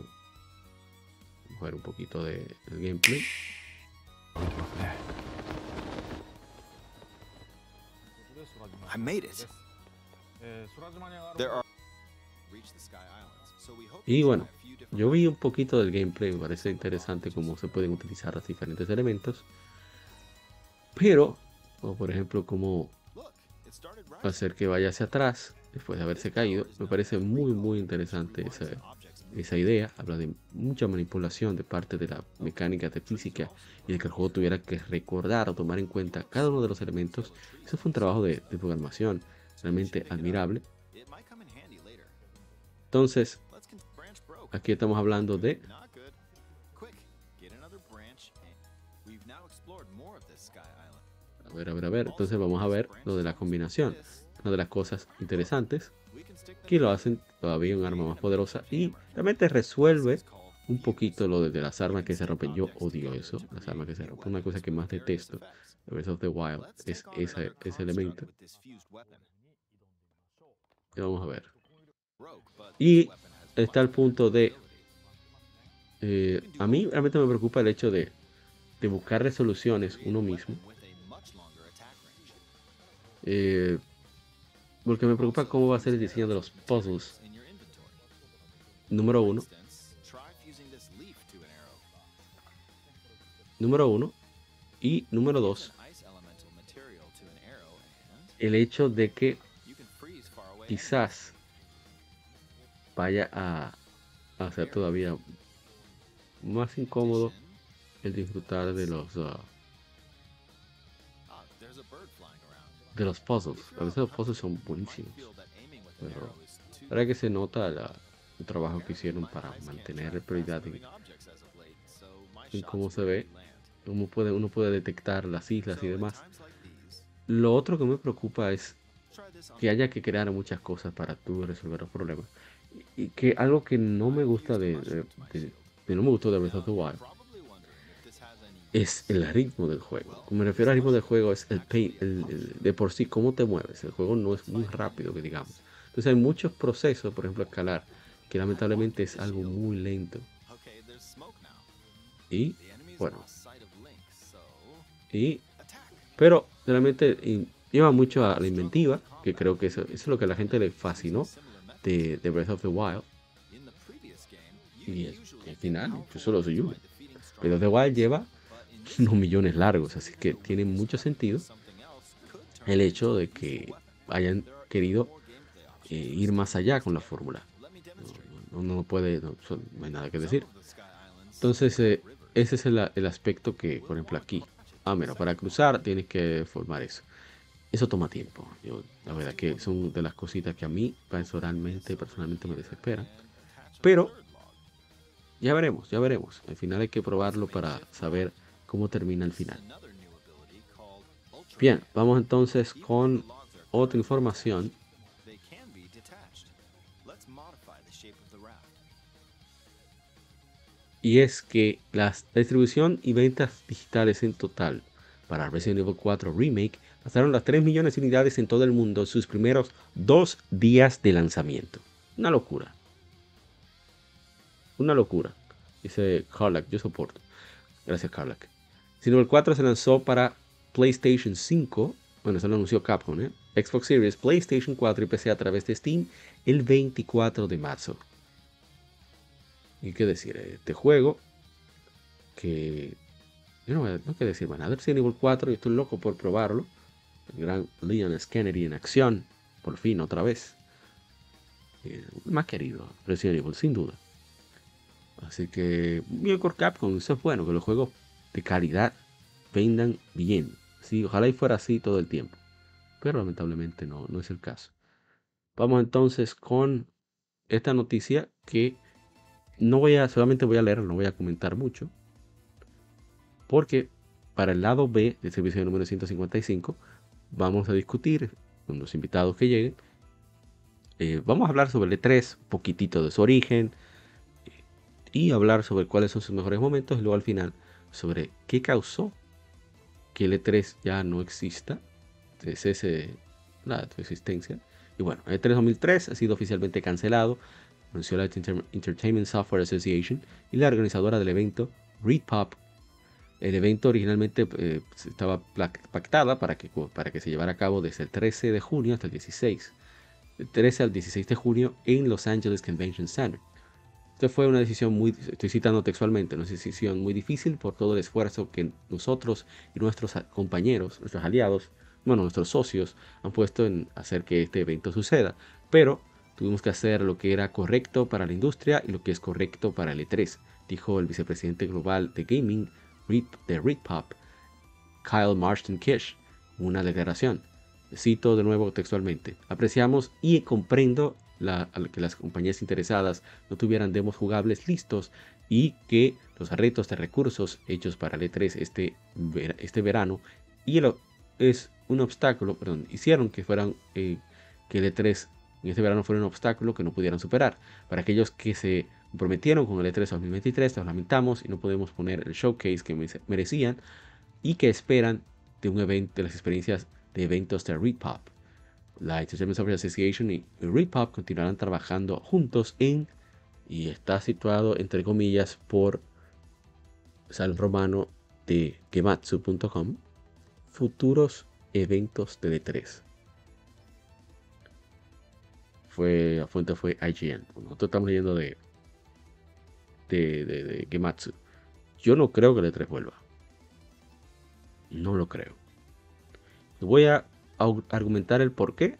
vamos a ver un poquito de, del gameplay. I made it. There are... Y bueno, yo vi un poquito del gameplay, me parece interesante cómo se pueden utilizar los diferentes elementos. Pero, o por ejemplo, cómo hacer que vaya hacia atrás después de haberse caído, me parece muy muy interesante esa, esa idea. Habla de mucha manipulación de parte de la mecánica de física y de que el juego tuviera que recordar o tomar en cuenta cada uno de los elementos. Eso fue un trabajo de, de programación realmente admirable. Entonces, Aquí estamos hablando de A ver, a ver, a ver. Entonces vamos a ver lo de la combinación. Una de las cosas interesantes que lo hacen todavía un arma más poderosa y realmente resuelve un poquito lo de las armas que se rompen. Yo odio eso, las armas que se rompen. Una cosa que más detesto de Breath of the Wild es ese, elemento. Vamos a ver. Y está el punto de... Eh, a mí realmente me preocupa el hecho de, de buscar resoluciones uno mismo. Eh, porque me preocupa cómo va a ser el diseño de los puzzles. Número uno. Número uno. Y número dos. El hecho de que quizás vaya a hacer todavía más incómodo el disfrutar de los uh, de los puzzles. A veces los puzzles son buenísimos. Pero ahora que se nota el trabajo que hicieron para mantener prioridad en, en cómo se ve, cómo puede, uno puede detectar las islas y demás. Lo otro que me preocupa es que haya que crear muchas cosas para tú resolver los problemas que algo que no me gusta de, no me gustó de Breath of the Wild es el ritmo del juego. Como me refiero al ritmo del juego es el, el, de por sí cómo te mueves. El juego no es muy rápido que digamos. Entonces hay muchos procesos, por ejemplo escalar, que lamentablemente es algo muy lento. Y bueno. Y pero realmente lleva mucho a la inventiva, que creo que eso, eso es lo que a la gente le fascinó de, Breath of the Wild. Y al final, yo solo soy uno. Pero The Wild lleva unos millones largos, así que tiene mucho sentido el hecho de que hayan querido eh, ir más allá con la fórmula. No, no, puede, no, hay nada que decir. Entonces, eh, ese es el, el, aspecto que, por ejemplo, aquí. Ah, mira, para cruzar tienes que formar eso. Eso toma tiempo. Yo, la verdad que son de las cositas que a mí personalmente, personalmente me desesperan. Pero ya veremos, ya veremos. Al final hay que probarlo para saber cómo termina el final. Bien, vamos entonces con otra información. Y es que la distribución y ventas digitales en total para Resident Evil 4 Remake pasaron las 3 millones de unidades en todo el mundo en sus primeros dos días de lanzamiento. Una locura. Una locura. Dice Carlack, yo soporto. Gracias Carlack. Resident Evil 4 se lanzó para PlayStation 5. Bueno, eso lo anunció Capcom, ¿eh? Xbox Series, PlayStation 4 y PC a través de Steam el 24 de marzo. Y qué decir, este juego que yo no, no quiero decir más nada. Resident Evil 4, yo estoy loco por probarlo. El gran Leon S. Kennedy en acción, por fin, otra vez. Más querido, Resident Evil, sin duda. Así que, bien por Capcom, eso es bueno, que los juegos de calidad vendan bien. Sí, ojalá y fuera así todo el tiempo. Pero lamentablemente no, no es el caso. Vamos entonces con esta noticia que no voy a, solamente voy a leer, no voy a comentar mucho. Porque para el lado B del servicio número 155 vamos a discutir con los invitados que lleguen. Eh, vamos a hablar sobre el E3, un poquitito de su origen y hablar sobre cuáles son sus mejores momentos y luego al final sobre qué causó que el E3 ya no exista, cese la su existencia. Y bueno, el E3 2003 ha sido oficialmente cancelado, anunció la Entertainment Software Association y la organizadora del evento, Pop el evento originalmente eh, estaba pactada para que, para que se llevara a cabo desde el 13 de junio hasta el 16. Del 13 al 16 de junio en Los Angeles Convention Center. Esta fue una decisión muy, estoy citando textualmente, una decisión muy difícil por todo el esfuerzo que nosotros y nuestros compañeros, nuestros aliados, bueno, nuestros socios han puesto en hacer que este evento suceda. Pero tuvimos que hacer lo que era correcto para la industria y lo que es correcto para el E3, dijo el vicepresidente global de gaming, de Pop, Kyle Marston Kish, una declaración. Cito de nuevo textualmente. Apreciamos y comprendo que las compañías interesadas no tuvieran demos jugables listos y que los retos de recursos hechos para el E3 este, este verano y es un obstáculo, perdón, hicieron que fueran eh, que el E3 en este verano fuera un obstáculo que no pudieran superar. Para aquellos que se comprometieron con el E3 2023, nos lamentamos y no podemos poner el showcase que merecían y que esperan de un evento, de las experiencias de eventos de Repop. La Entertainment Software Association y Repop continuarán trabajando juntos en, y está situado entre comillas por Sal Romano de Gematsu.com, futuros eventos de E3 fue, la fuente fue IGN. Nosotros estamos leyendo de de, de, Gematsu. Yo no creo que el E3 vuelva. No lo creo. Voy a argumentar el por qué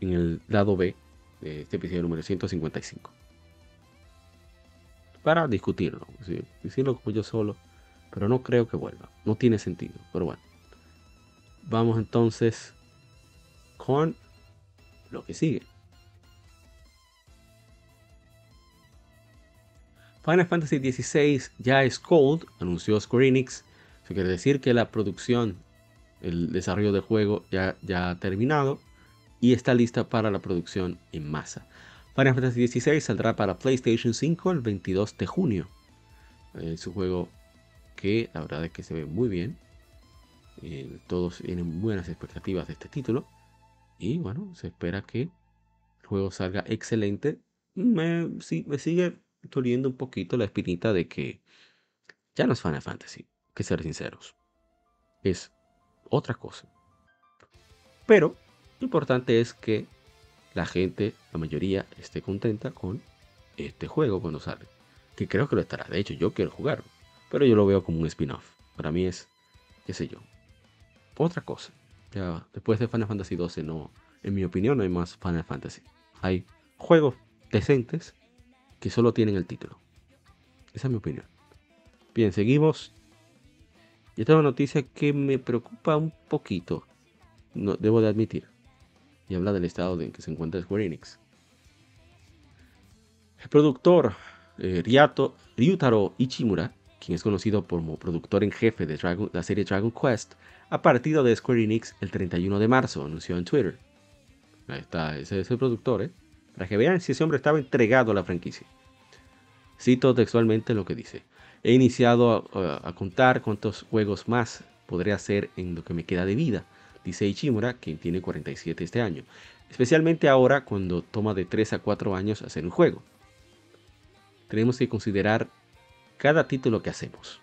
en el lado B de este episodio número 155. Para discutirlo. Decirlo como yo solo. Pero no creo que vuelva. No tiene sentido. Pero bueno. Vamos entonces con lo que sigue. Final Fantasy XVI ya es cold, anunció Square Enix. Eso quiere decir que la producción, el desarrollo del juego ya, ya ha terminado y está lista para la producción en masa. Final Fantasy XVI saldrá para PlayStation 5 el 22 de junio. Es un juego que la verdad es que se ve muy bien. Eh, todos tienen buenas expectativas de este título. Y bueno, se espera que el juego salga excelente. Me, sí, me sigue doliendo un poquito la espinita de que ya no es Final Fantasy, que ser sinceros. Es otra cosa. Pero lo importante es que la gente, la mayoría, esté contenta con este juego cuando sale. Que creo que lo estará. De hecho, yo quiero jugarlo. pero yo lo veo como un spin-off. Para mí es, qué sé yo, otra cosa. Ya después de Final Fantasy XII, no, en mi opinión, no hay más Final Fantasy. Hay juegos decentes que solo tienen el título. Esa es mi opinión. Bien, seguimos. Y esta es una noticia que me preocupa un poquito, no, debo de admitir. Y habla del estado en que se encuentra Square Enix. El productor eh, Ryutaro Ichimura, quien es conocido como productor en jefe de la serie Dragon Quest, ha partido de Square Enix el 31 de marzo, anunció en Twitter. Ahí está, ese es el productor, ¿eh? Para que vean si ese hombre estaba entregado a la franquicia. Cito textualmente lo que dice. He iniciado a, contar cuántos juegos más podré hacer en lo que me queda de vida, dice Ichimura, quien tiene 47 este año. Especialmente ahora cuando toma de 3 a 4 años hacer un juego tenemos que considerar cada título que hacemos,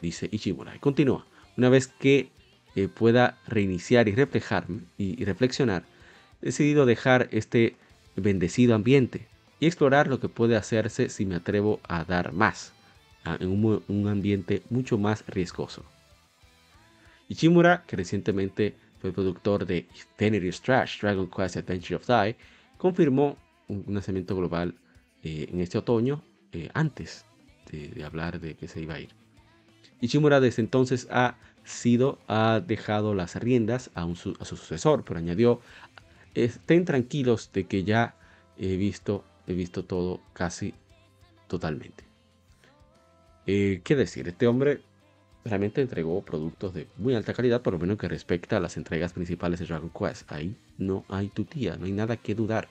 dice Ichimura. Y continúa, una vez que eh, pueda reiniciar y reflejarme y, reflexionar, he decidido dejar este bendecido ambiente y explorar lo que puede hacerse si me atrevo a dar más, en un, un ambiente mucho más riesgoso. Ichimura, que recientemente fue productor de Infinity Strash Dragon Quest Adventure of Die, confirmó un lanzamiento global eh, en este otoño eh, antes de, hablar de que se iba a ir. Ichimura desde entonces ha sido, ha dejado las riendas a, su sucesor, pero añadió, estén tranquilos de que ya he visto, he visto todo casi totalmente. Eh, ¿Qué decir? Este hombre realmente entregó productos de muy alta calidad, por lo menos que respecta a las entregas principales de Dragon Quest. Ahí no hay tutía, no hay nada que dudar.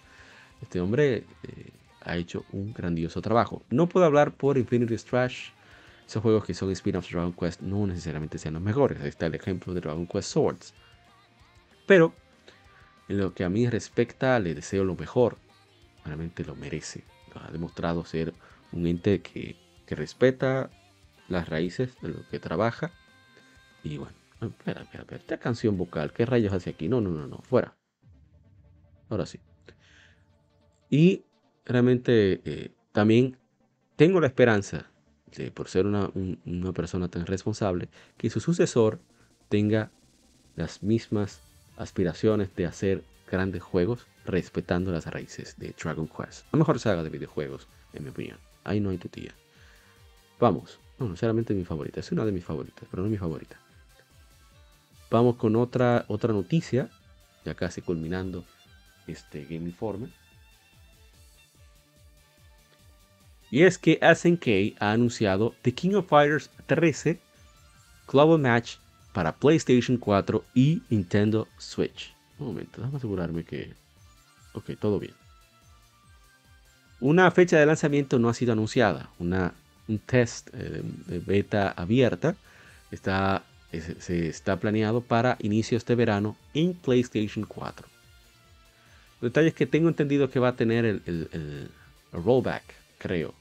Este hombre eh, ha hecho un grandioso trabajo. No puedo hablar por Infinity Strash. Esos juegos que son spin-offs de Dragon Quest no necesariamente sean los mejores. Ahí está el ejemplo de Dragon Quest Swords. Pero en lo que a mí respecta, le deseo lo mejor. Realmente lo merece. Ha demostrado ser un ente que, respeta las raíces de lo que trabaja. Y bueno, espera, espera, espera. Esta canción vocal, ¿qué rayos hace aquí? No, no, no, no, fuera. Ahora sí. Y realmente eh, también tengo la esperanza, de, por ser una, persona tan responsable, que su sucesor tenga las mismas aspiraciones de hacer grandes juegos respetando las raíces de Dragon Quest. La mejor saga de videojuegos, en mi opinión. Ahí no hay tutía. Vamos. No, no solamente mi favorita. Es una de mis favoritas, pero no mi favorita. Vamos con otra, otra noticia. Ya casi culminando este Game Informe. Y es que SNK ha anunciado The King of Fighters 13 Global Match para PlayStation 4 y Nintendo Switch. Un momento, déjame asegurarme que... Ok, todo bien. Una fecha de lanzamiento no ha sido anunciada. Una, un test eh, de beta abierta está, se está planeado para inicios de verano en PlayStation 4. Detalles que tengo entendido que va a tener el, rollback, creo.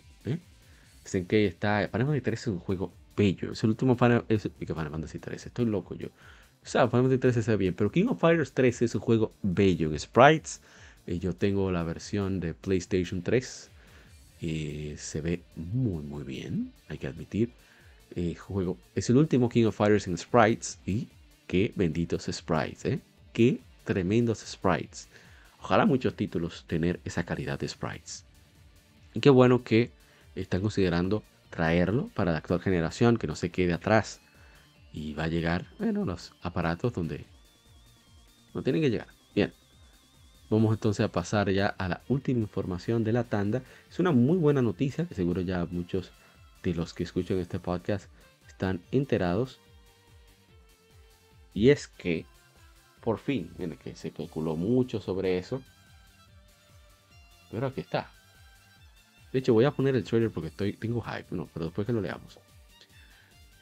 Dicen que está. Fantasy 13 es un juego bello. Es el último Final, es, Final Fantasy 13. Estoy loco yo. O sea, Final Fantasy 13 se ve bien. Pero King of Fighters 13 es un juego bello en sprites. Eh, yo tengo la versión de PlayStation 3. y se ve muy, muy bien. Hay que admitir. Eh, juego es el último King of Fighters en sprites. Y qué benditos sprites. ¿eh? Qué tremendos sprites. Ojalá muchos títulos tener esa calidad de sprites. Y qué bueno que están considerando traerlo para la actual generación, que no se quede atrás. Y va a llegar, bueno, los aparatos donde no tienen que llegar. Bien. Vamos entonces a pasar ya a la última información de la tanda. Es una muy buena noticia, que seguro ya muchos de los que escuchan este podcast están enterados. Y es que, por fin, miren que se calculó mucho sobre eso. Pero aquí está. De hecho, voy a poner el trailer porque estoy, tengo hype, pero después que lo leamos.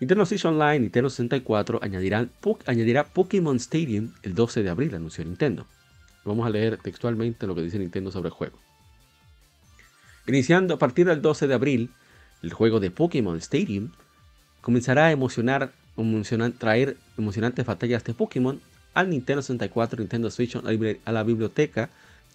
Nintendo Switch Online Nintendo 64 añadirá Pokémon Stadium el 12 de abril, anunció Nintendo. Vamos a leer textualmente lo que dice Nintendo sobre el juego. Iniciando a partir del 12 de abril, el juego de Pokémon Stadium comenzará a emocionar, traer emocionantes batallas de Pokémon al Nintendo 64 Nintendo Switch a la biblioteca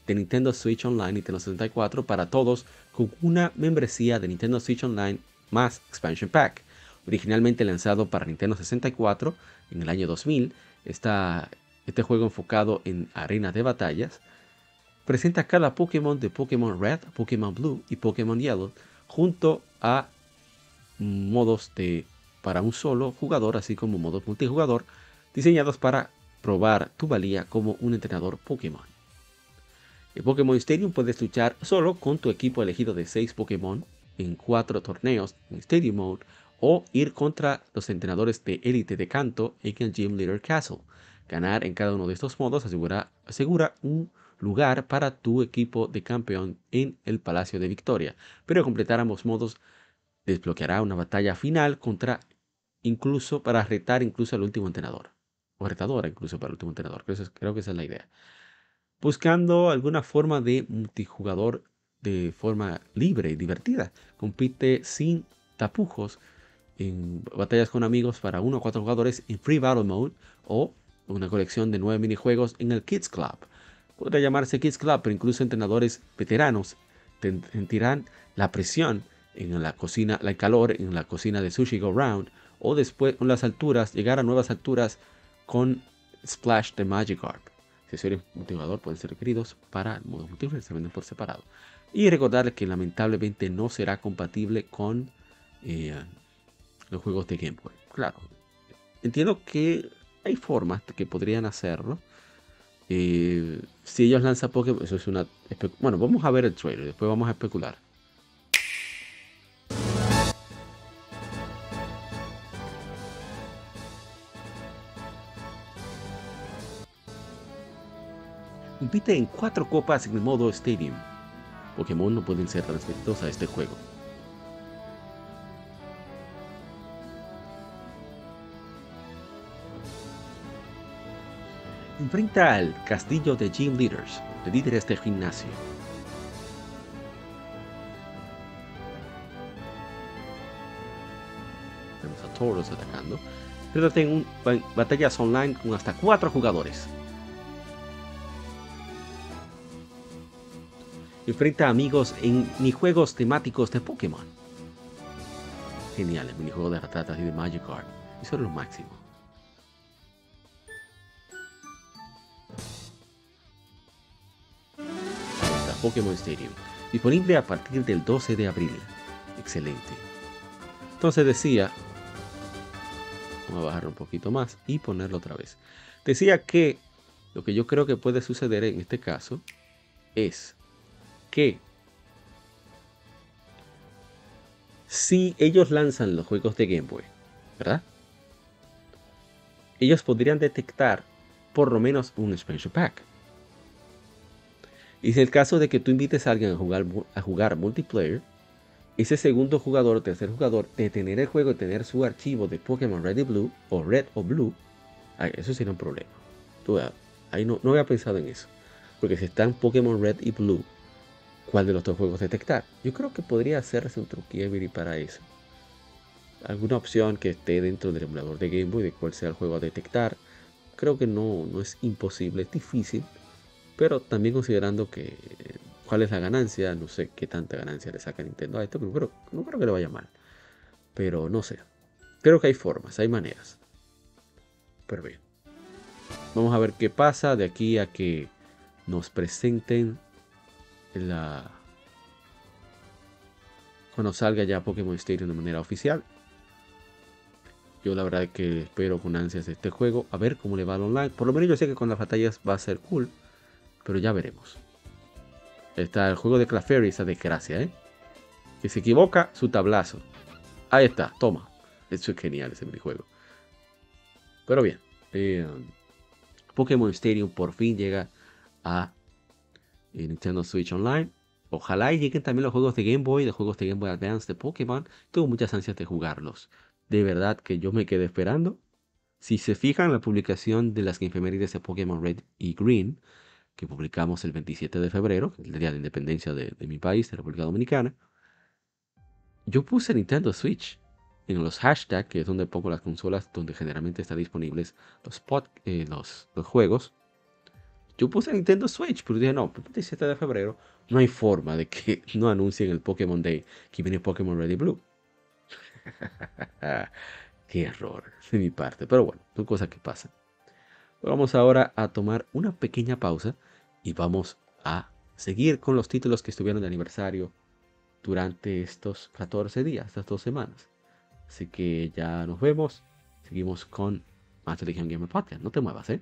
de Nintendo Switch Online Nintendo 64 para todos con una membresía de Nintendo Switch Online más Expansion Pack. Originalmente lanzado para Nintendo 64 en el año 2000, este juego enfocado en arenas de batallas presenta cada Pokémon de Pokémon Red, Pokémon Blue y Pokémon Yellow junto a modos de para un solo jugador, así como modos multijugador, diseñados para probar tu valía como un entrenador Pokémon. En Pokémon Stadium puedes luchar solo con tu equipo elegido de 6 Pokémon en 4 torneos en Stadium Mode o ir contra los entrenadores de élite de canto en el Gym Leader Castle. Ganar en cada uno de estos modos asegura, asegura un lugar para tu equipo de campeón en el Palacio de Victoria. Pero completar ambos modos desbloqueará una batalla final contra incluso para retar incluso al último entrenador. O retadora incluso para el último entrenador. Creo, que esa es la idea. Buscando alguna forma de multijugador de forma libre y divertida. Compite sin tapujos en batallas con amigos para uno o cuatro jugadores en Free Battle Mode o una colección de nueve minijuegos en el Kids Club. Podría llamarse Kids Club, pero incluso entrenadores veteranos sentirán la presión en la cocina, el calor en la cocina de Sushi Go Round o después con las alturas, llegar a nuevas alturas con Splash de Magikarp. Si eres multijugador pueden ser requeridos para el modo multijugador, se venden por separado. Y recordarles que lamentablemente no será compatible con eh, los juegos de Game Boy. Claro, entiendo que hay formas que podrían hacerlo. Eh, si ellos lanzan Pokémon, eso es una. Bueno, vamos a ver el trailer, después vamos a especular. Compite en cuatro copas en el modo Stadium. Pokémon no pueden ser transmitidos a este juego. enfrenta al castillo de Gym Leaders, de líderes de gimnasio. Tenemos a todos atacando. Tengo batallas online con hasta 4 jugadores. Enfrenta a amigos en minijuegos temáticos de Pokémon. Genial, el de ratatas y de Magikarp. Eso es lo máximo. Pokémon Stadium, disponible a partir del 12 de abril. Excelente. Entonces decía, vamos a bajar un poquito más y ponerlo otra vez. Decía que lo que yo creo que puede suceder en este caso es que si ellos lanzan los juegos de Game Boy, ¿verdad? Ellos podrían detectar por lo menos un expansion pack. Y si el caso de que tú invites a alguien a jugar, a jugar multiplayer, ese segundo jugador o tercer jugador de tener el juego y tener su archivo de Pokémon Red y Blue, o Red o Blue, eso sería un problema. ahí no, no había pensado en eso. Porque si están Pokémon Red y Blue, ¿cuál de los dos juegos detectar? Yo creo que podría hacerse un truquillo para eso. Alguna opción que esté dentro del emulador de Game Boy de cuál sea el juego a detectar. Creo que no, no es imposible, es difícil pero también considerando que cuál es la ganancia, no sé qué tanta ganancia le saca Nintendo a esto, pero no creo que le vaya mal. Pero no sé. Creo que hay formas, hay maneras. Pero bien. Vamos a ver qué pasa de aquí a que nos presenten la... Cuando salga ya Pokémon Stadium de manera oficial. Yo la verdad que espero con ansias este juego. A ver cómo le va al online. Por lo menos yo sé que con las batallas va a ser cool pero ya veremos. Está el juego de Clefairy, esa desgracia, ¿eh? Que se equivoca, su tablazo. Ahí está, toma. Eso es genial ese minijuego. Pero bien, eh, Pokémon Stadium por fin llega a eh, Nintendo Switch Online. Ojalá lleguen también los juegos de Game Boy, de juegos de Game Boy Advance de Pokémon. Tengo muchas ansias de jugarlos. De verdad que yo me quedé esperando. Si se fijan en la publicación de las efemérides de Pokémon Red y Green, que publicamos el 27 de febrero, el día de independencia de, mi país, de República Dominicana, yo puse Nintendo Switch en los hashtags, que es donde pongo las consolas donde generalmente están disponibles los, eh, juegos. Yo puse Nintendo Switch, pero dije, no, el 27 de febrero no hay forma de que no anuncien el Pokémon Day que viene Pokémon Ready Blue. Qué error de mi parte, pero bueno, son cosas que pasan. Vamos ahora a tomar una pequeña pausa y vamos a seguir con los títulos que estuvieron de aniversario durante estos 14 días, estas dos semanas. Así que ya nos vemos. Seguimos con más Legion Gamer Podcast. No te muevas, ¿eh?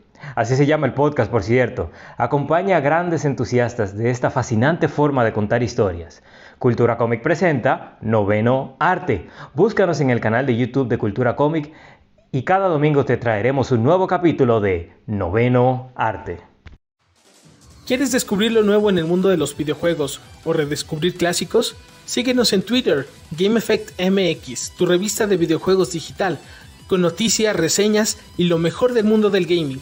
Así se llama el podcast, por cierto. Acompaña a grandes entusiastas de esta fascinante forma de contar historias. Cultura Comic presenta Noveno Arte. Búscanos en el canal de YouTube de Cultura Comic y cada domingo te traeremos un nuevo capítulo de Noveno Arte. ¿Quieres descubrir lo nuevo en el mundo de los videojuegos o redescubrir clásicos? Síguenos en Twitter, GameEffectMX, tu revista de videojuegos digital, con noticias, reseñas y lo mejor del mundo del gaming.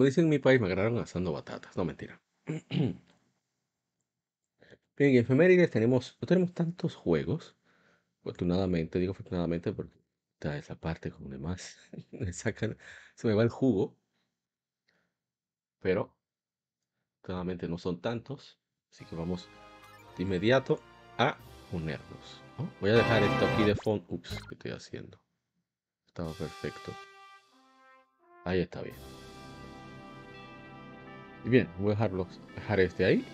Como dicen en mi país, me agarraron asando batatas. No, mentira. Bien, en efemérides tenemos, no tenemos tantos juegos. Afortunadamente, digo afortunadamente porque está esa parte como de más me sacan, se me va el jugo. Pero, afortunadamente no son tantos. Así que vamos de inmediato a ponernos. Voy a dejar esto aquí de fondo. Ups, ¿qué estoy haciendo? Estaba perfecto. Ahí está bien. Y bien, voy a dejarlo, dejar este ahí.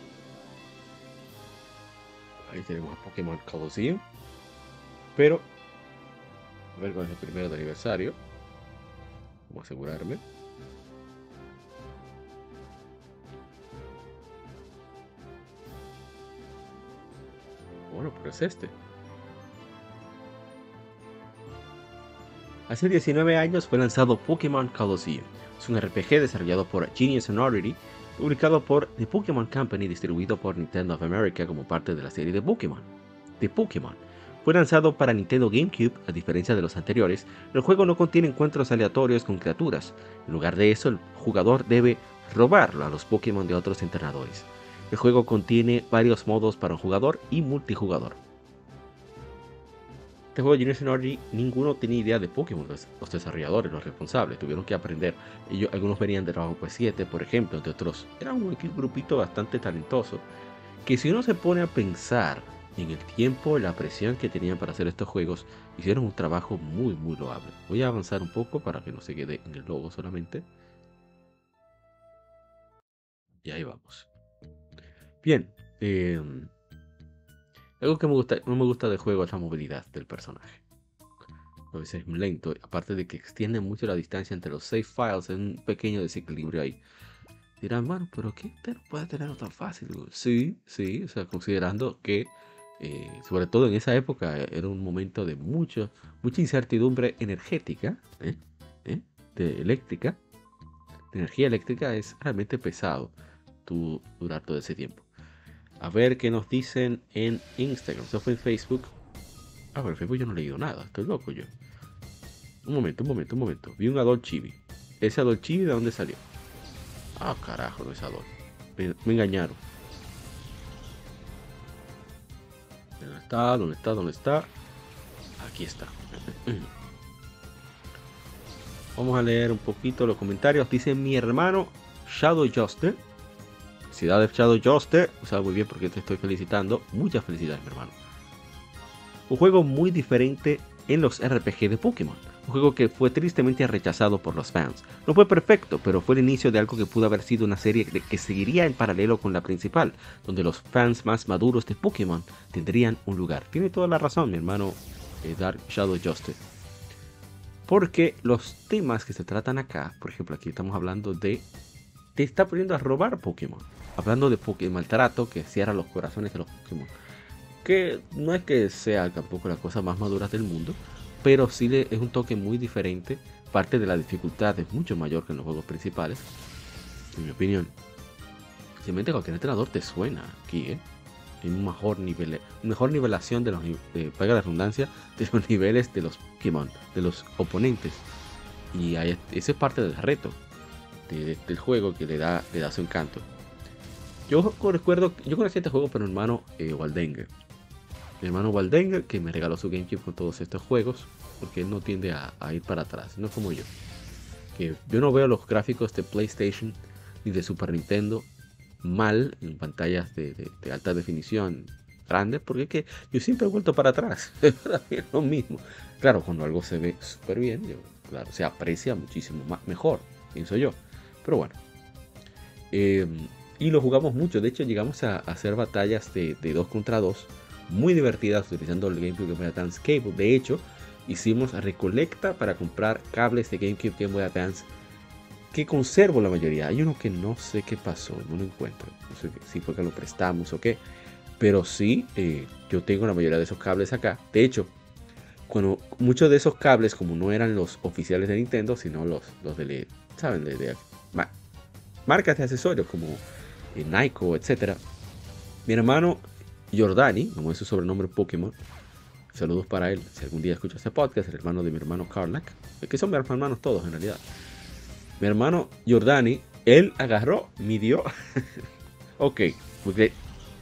Ahí tenemos a Pokémon Colosseum. Pero, a ver cuál es el primero de aniversario. Vamos a asegurarme. Bueno, pues es este. Hace 19 años fue lanzado Pokémon Colosseum. Es un RPG desarrollado por Genius Sonority publicado por The Pokémon Company distribuido por Nintendo of America como parte de la serie de Pokémon. The Pokémon Fue lanzado para Nintendo GameCube, a diferencia de los anteriores, el juego no contiene encuentros aleatorios con criaturas. En lugar de eso, el jugador debe robarlo a los Pokémon de otros entrenadores. El juego contiene varios modos para un jugador y multijugador. Este juego de Generation RG, ninguno tenía idea de Pokémon, los, desarrolladores, los responsables, tuvieron que aprender. Ellos, algunos venían de Dragon Quest 7, por ejemplo, entre otros. Era un grupito bastante talentoso. Que si uno se pone a pensar en el tiempo, la presión que tenían para hacer estos juegos, hicieron un trabajo muy, muy loable. Voy a avanzar un poco para que no se quede en el logo solamente. Y ahí vamos. Bien. Em, algo que me gusta, no me gusta del juego es la movilidad del personaje. A veces es lento, aparte de que extiende mucho la distancia entre los save files, es un pequeño desequilibrio ahí. Dirán, bueno, pero ¿qué puede tenerlo tan fácil? Sí, sí, o sea, considerando que eh, sobre todo en esa época, eh, era un momento de mucho, mucha incertidumbre energética, ¿eh? de eléctrica. De energía eléctrica es realmente pesado tu, durar todo ese tiempo. A ver qué nos dicen en Instagram. Eso fue en Facebook. Ah, pero en Facebook yo no he leído nada. Estoy loco yo. Un momento, un momento, un momento. Vi un Adol Chibi. ¿Ese Adol Chibi de dónde salió? Ah, carajo, no es Adol. me engañaron. ¿Dónde está? ¿Dónde está? ¿Dónde está? Aquí está. Vamos a leer un poquito los comentarios. Dice mi hermano Shadow Juster. Felicidades Shadow Juster. O sea, muy bien porque te estoy felicitando. Muchas felicidades, mi hermano. Un juego muy diferente en los RPG de Pokémon un juego que fue tristemente rechazado por los fans. No fue perfecto, pero fue el inicio de algo que pudo haber sido una serie que seguiría en paralelo con la principal, donde los fans más maduros de Pokémon tendrían un lugar. Tiene toda la razón, mi hermano eh, Dark Shadow Justice. Porque los temas que se tratan acá, por ejemplo, aquí estamos hablando de. Te está poniendo a robar Pokémon. Hablando de Pokémon maltrato que cierra los corazones de los Pokémon. Que no es que sea tampoco la cosa más madura del mundo, pero sí es un toque muy diferente. Parte de la dificultad es mucho mayor que en los juegos principales, en mi opinión. Simplemente cualquier entrenador te suena aquí, ¿eh? Hay un mejor nivel, mejor nivelación de los, eh, paga la redundancia, de los niveles de los Pokémon, de los oponentes. Y ese es parte del reto del juego que le da, le da su encanto. Yo recuerdo, yo conocí este juego por mi hermano eh, mi hermano Waldenger, que me regaló su GameCube con todos estos juegos, porque él no tiende a, ir para atrás, no como yo. Que yo no veo los gráficos de PlayStation ni de Super Nintendo mal en pantallas de, alta definición grandes, porque es que yo siempre he vuelto para atrás. es lo mismo. Claro, cuando algo se ve súper bien, claro, se aprecia muchísimo más, mejor, pienso yo. Pero bueno. Em, y lo jugamos mucho. De hecho, llegamos a, hacer batallas de 2 contra 2 muy divertidas utilizando el GameCube Game Boy Advance Cable. De hecho, hicimos recolecta para comprar cables de GameCube Game Boy Advance que conservo la mayoría. Hay uno que no sé qué pasó, no lo encuentro. No sé si fue que lo prestamos o qué. Pero sí, eh, yo tengo la mayoría de esos cables acá. De hecho, cuando muchos de esos cables, como no eran los oficiales de Nintendo, sino los, los de, ¿saben? De, marcas de accesorios como eh, Nike, etc. Mi hermano Jordani, como es su sobrenombre Pokémon. Saludos para él. Si algún día escucha este podcast, el hermano de mi hermano Karnak. Que son mis hermanos todos en realidad. Mi hermano Jordani, él agarró, midió. ok, porque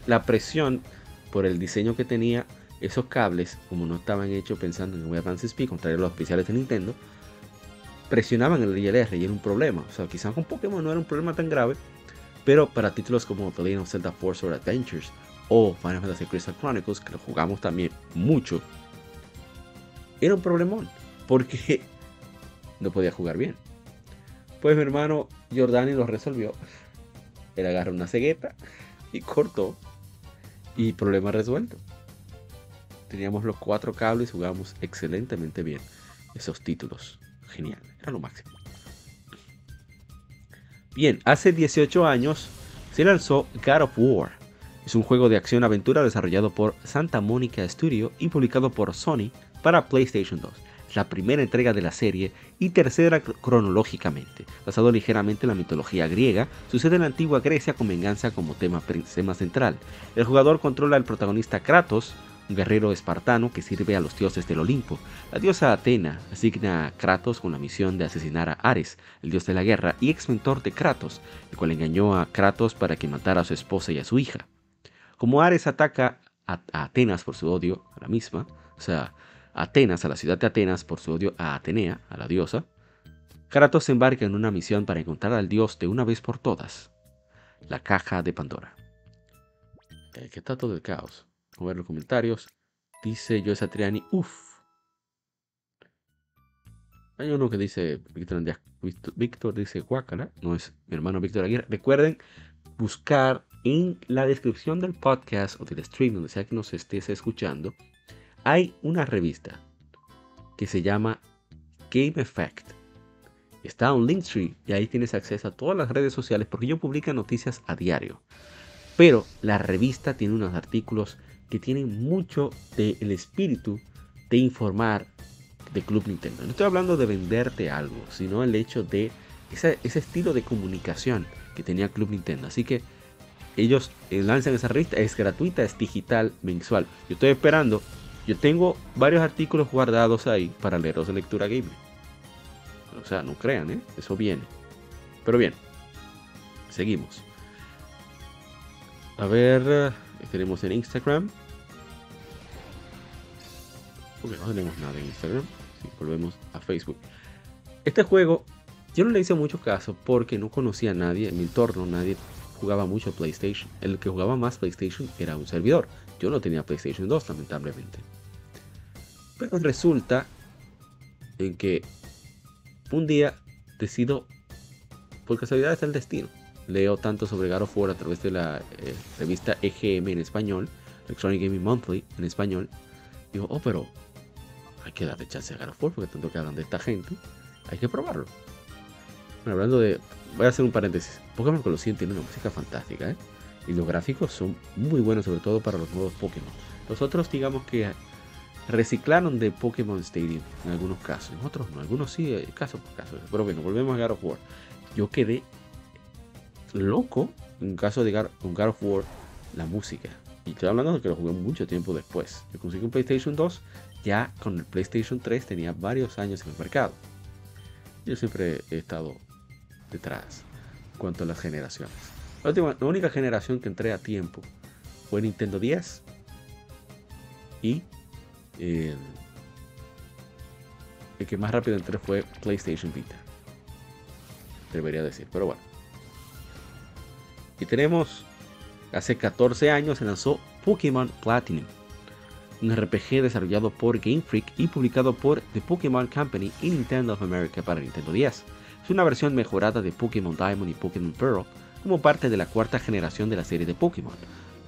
la presión por el diseño que tenía esos cables, como no estaban hechos pensando en un Advance Speed, contrario a los especiales de Nintendo, presionaban el DLR y era un problema. O sea, quizás con Pokémon no era un problema tan grave, pero para títulos como The Legend of Zelda Force or Adventures o Final Fantasy Crystal Chronicles, que lo jugamos también mucho, era un problemón, porque no podía jugar bien. Pues mi hermano Jordani lo resolvió. Él agarró una cegueta y cortó. Y problema resuelto. Teníamos los cuatro cables y jugábamos excelentemente bien esos títulos. Genial, era lo máximo. Bien, hace 18 años se lanzó God of War es un juego de acción-aventura desarrollado por Santa Monica Studio y publicado por Sony para PlayStation 2. Es la primera entrega de la serie y tercera cronológicamente. Basado ligeramente en la mitología griega, sucede en la antigua Grecia con venganza como tema, tema central. El jugador controla al protagonista Kratos, un guerrero espartano que sirve a los dioses del Olimpo. La diosa Atena asigna a Kratos con la misión de asesinar a Ares, el dios de la guerra y ex mentor de Kratos, el cual engañó a Kratos para que matara a su esposa y a su hija. Como Ares ataca a, Atenas por su odio a la misma, o sea, Atenas, a la ciudad de Atenas por su odio a Atenea, a la diosa, Kratos se embarca en una misión para encontrar al dios de una vez por todas, la caja de Pandora. Eh, ¿Qué está todo el caos? Vamos a ver los comentarios. Dice Joe Satriani, uff. Hay uno que dice, Víctor, Víctor dice Guacala, no es mi hermano Víctor Aguirre. Recuerden buscar en la descripción del podcast o del stream, donde sea que nos estés escuchando, hay una revista que se llama Game Effect. Está un Linktree y ahí tienes acceso a todas las redes sociales porque yo publico noticias a diario. Pero la revista tiene unos artículos que tienen mucho del espíritu de informar de Club Nintendo. No estoy hablando de venderte algo, sino el hecho de ese, estilo de comunicación que tenía Club Nintendo. Así que ellos eh, lanzan esa revista, es gratuita, es digital, mensual. Yo estoy esperando, yo tengo varios artículos guardados ahí para leerlos de lectura gamer. O sea, no crean, ¿eh? eso viene. Pero bien, seguimos. A ver, tenemos en Instagram. Porque no tenemos nada en Instagram. Volvemos a Facebook. Este juego, yo no le hice mucho caso porque no conocía a nadie en mi entorno. Nadie jugaba mucho PlayStation. El que jugaba más PlayStation era un servidor. Yo no tenía PlayStation 2, lamentablemente. Pero resulta en que un día decido, por casualidad es el destino, leo tanto sobre God of War a través de la eh, revista EGM en español, Electronic Gaming Monthly en español. Digo, oh, pero hay que darle chance a God of War porque tanto que hablan de esta gente, hay que probarlo. Bueno, hablando de, voy a hacer un paréntesis. Pokémon Colosseum tiene una música fantástica, ¿eh? Y los gráficos son muy buenos, sobre todo para los nuevos Pokémon. Los otros, digamos que reciclaron de Pokémon Stadium en algunos casos, en otros no, algunos sí, eh, caso por caso. Pero bueno, volvemos a God of War. Yo quedé loco en caso de God, of War la música. Y estoy hablando de que lo jugué mucho tiempo después. Yo conseguí un PlayStation 2, ya con el PlayStation 3 tenía varios años en el mercado. Yo siempre he estado detrás en cuanto a las generaciones. La, última, la única generación que entré a tiempo fue Nintendo 10 y eh, el que más rápido entré fue PlayStation Vita. Debería decir, pero bueno. Y tenemos, hace 14 años se lanzó Pokémon Platinum, un RPG desarrollado por Game Freak y publicado por The Pokémon Company y Nintendo of America para Nintendo 10. Es una versión mejorada de Pokémon Diamond y Pokémon Pearl como parte de la cuarta generación de la serie de Pokémon.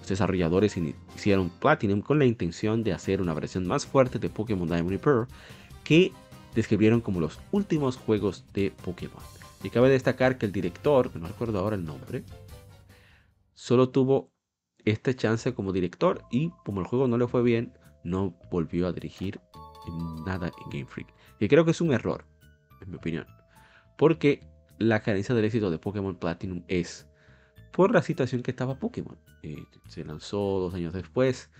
Los desarrolladores hicieron Platinum con la intención de hacer una versión más fuerte de Pokémon Diamond y Pearl que describieron como los últimos juegos de Pokémon. Y cabe destacar que el director, que no recuerdo ahora el nombre, solo tuvo esta chance como director y como el juego no le fue bien, no volvió a dirigir nada en Game Freak. Y creo que es un error, en mi opinión. Porque la carencia del éxito de Pokémon Platinum es por la situación que estaba Pokémon. Eh, se lanzó dos años después.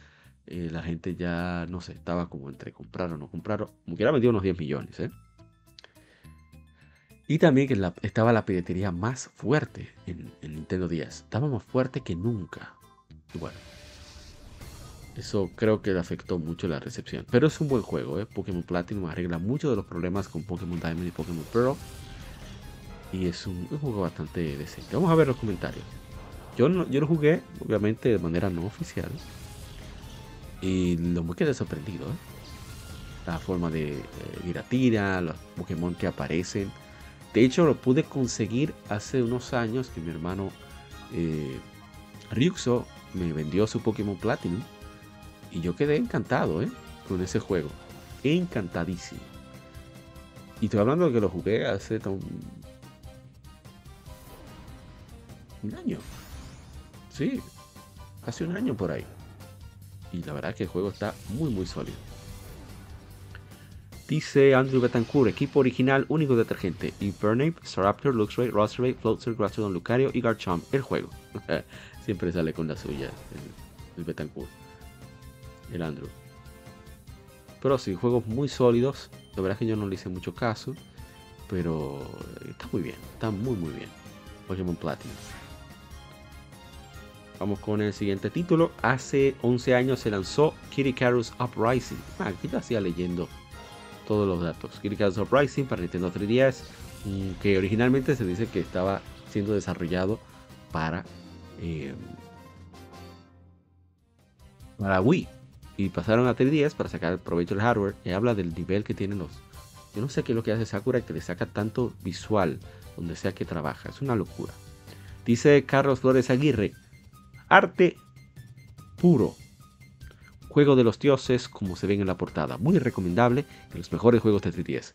Eh, la gente ya no sé, estaba como entre comprar o no comprar. Como quiera vendió unos 10 millones. ¿eh? Y también que estaba la piratería más fuerte en, Nintendo 10. Estaba más fuerte que nunca. Y bueno, eso creo que afectó mucho la recepción. Pero es un buen juego, ¿eh? Pokémon Platinum arregla muchos de los problemas con Pokémon Diamond y Pokémon Pearl. Y es un, juego bastante decente. Vamos a ver los comentarios. Yo, yo lo jugué, obviamente, de manera no oficial. Y lo me quedé sorprendido. ¿eh? La forma de ir a tira, los Pokémon que aparecen de hecho, lo pude conseguir hace unos años que mi hermano eh, Ryuxo me vendió su Pokémon Platinum. Y yo quedé encantado ¿eh? con ese juego. Encantadísimo. Y estoy hablando de que lo jugué hace un, un año. Sí, hace un año por ahí. Y la verdad que el juego está muy muy sólido. Dice Andrew Betancourt, equipo original, único detergente. Infernape, Staraptor, Luxray, Rossray, Floatzer, Grastrodon, Lucario y Garchomp. El juego. Siempre sale con la suya el, Betancourt. el Andrew. Pero sí, juegos muy sólidos. La verdad es que yo no le hice mucho caso. Pero está muy bien, está muy muy bien. Pokémon Platinum. Vamos con el siguiente título. Hace 11 años se lanzó Kitty Icarus Uprising. Ah, aquí ya hacía leyendo todos los datos. Icarus Uprising para Nintendo 3DS. Mm, que originalmente se dice que estaba siendo desarrollado para, eh, para Wii. Y pasaron a 3DS para sacar provecho del hardware. Y habla del nivel que tienen los. Yo no sé qué es lo que hace Sakura que le saca tanto visual donde sea que trabaja. Es una locura. Dice Carlos Flores Aguirre. Arte puro. Juego de los dioses, como se ven en la portada. Muy recomendable, de los mejores juegos de 3DS.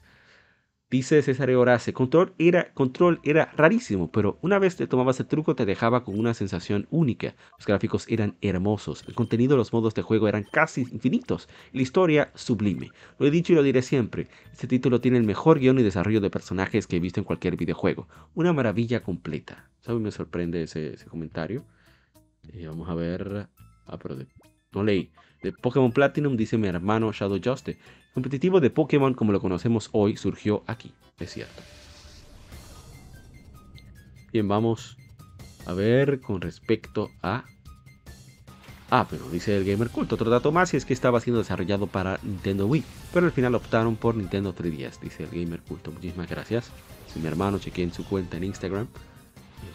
Dice César Horace, control era, control era rarísimo, pero una vez te tomabas el truco te dejaba con una sensación única. Los gráficos eran hermosos, el contenido de los modos de juego eran casi infinitos, y la historia sublime. Lo he dicho y lo diré siempre, este título tiene el mejor guion y desarrollo de personajes que he visto en cualquier videojuego. Una maravilla completa. ¿Sabes? Me sorprende ese, comentario. Eh, vamos a ver... Ah. No leí. De Pokémon Platinum dice mi hermano Shadow Juste competitivo de Pokémon como lo conocemos hoy surgió aquí, es cierto. Bien, vamos a ver con respecto a... Ah, pero dice el Gamer Cult, otro dato más y es que estaba siendo desarrollado para Nintendo Wii, pero al final optaron por Nintendo 3DS, dice el Gamer Cult. Muchísimas gracias. Si mi hermano chequeé en su cuenta en Instagram.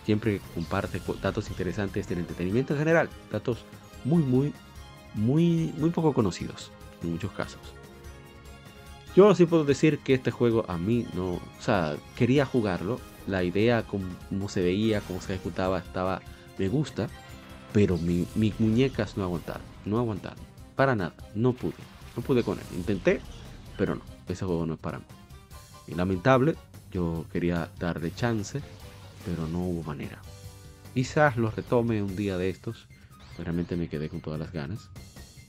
Siempre comparte datos interesantes del entretenimiento en general, datos muy, muy, muy, muy poco conocidos en muchos casos. Yo sí puedo decir que este juego a mí no, o sea, quería jugarlo, la idea cómo se veía, cómo se ejecutaba, estaba, me gusta, pero mis muñecas no aguantaron, no aguantaron, para nada, no pude, no pude con él, intenté, pero no, ese juego no es para mí. Y lamentable, yo quería darle chance, pero no hubo manera. Quizás lo retome un día de estos, realmente me quedé con todas las ganas,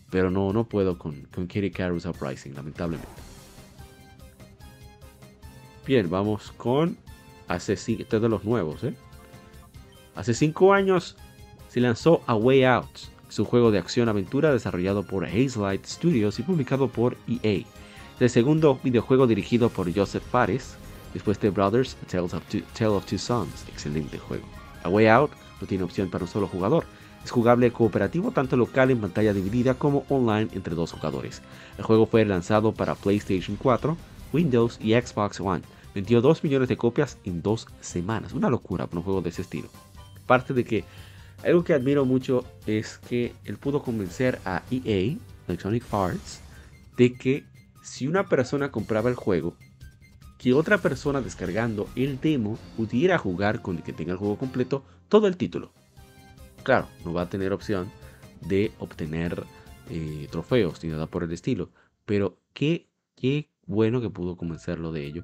pero no, no puedo con, con Kitty Carus Uprising, lamentablemente. Bien, vamos con hace este de los nuevos, ¿eh? Hace 5 años se lanzó A Way Out, su juego de acción-aventura desarrollado por Hazelight Studios y publicado por EA. el segundo videojuego dirigido por Joseph Fares, después de Brothers, Tales of Two, Tale of Two Sons. Excelente juego. A Way Out no tiene opción para un solo jugador. Es jugable cooperativo tanto local en pantalla dividida como online entre dos jugadores. El juego fue lanzado para PlayStation 4, Windows y Xbox One Vendió 2 millones de copias en dos semanas. Una locura para un juego de ese estilo. Aparte de que algo que admiro mucho es que él pudo convencer a EA, Electronic Arts, de que si una persona compraba el juego, que otra persona descargando el demo pudiera jugar con el que tenga el juego completo todo el título. Claro, no va a tener opción de obtener eh, trofeos ni nada por el estilo, pero qué, qué bueno que pudo convencerlo de ello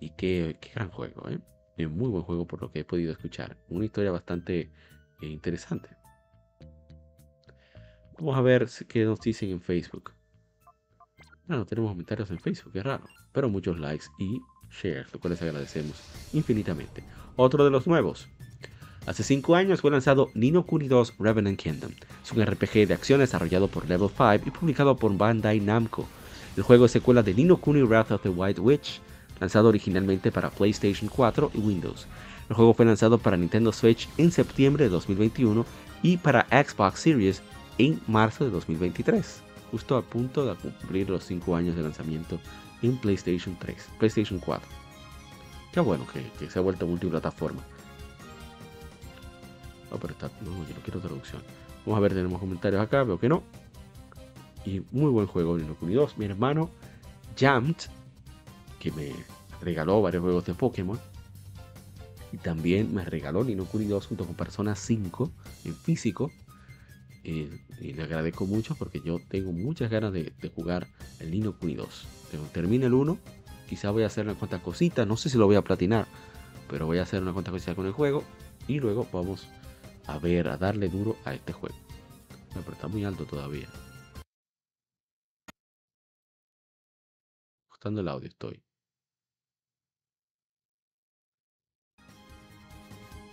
y qué, gran juego, ¿eh? Muy buen juego por lo que he podido escuchar. Una historia bastante eh, interesante. Vamos a ver qué nos dicen en Facebook. No, tenemos comentarios en Facebook, qué raro. Pero muchos likes y shares, lo cual les agradecemos infinitamente. Otro de los nuevos. Hace 5 años fue lanzado Nino Kuni 2 Revenant Kingdom. Es un RPG de acción desarrollado por Level 5 y publicado por Bandai Namco. El juego es secuela de Nino Kuni Wrath of the White Witch, lanzado originalmente para PlayStation 4 y Windows. El juego fue lanzado para Nintendo Switch en septiembre de 2021 y para Xbox Series en marzo de 2023, justo a punto de cumplir los 5 años de lanzamiento en PlayStation 3, PlayStation 4. Qué bueno que, se ha vuelto multiplataforma. Oh, pero está, no, yo no quiero traducción. Vamos a ver, tenemos comentarios acá, veo que no. Y muy buen juego, Nino Kuni 2. Mi hermano Jammed que me regaló varios juegos de Pokémon. Y también me regaló Nino Kuni 2 junto con Persona 5 en físico. Eh, y le agradezco mucho porque yo tengo muchas ganas de, jugar el Nino Kuni 2. Cuando termine el 1, quizá voy a hacer una cuanta cosita. No sé si lo voy a platinar, pero voy a hacer una cuanta cosita con el juego. Y luego vamos a ver, a darle duro a este juego. Pero está muy alto todavía. Ajustando el audio estoy.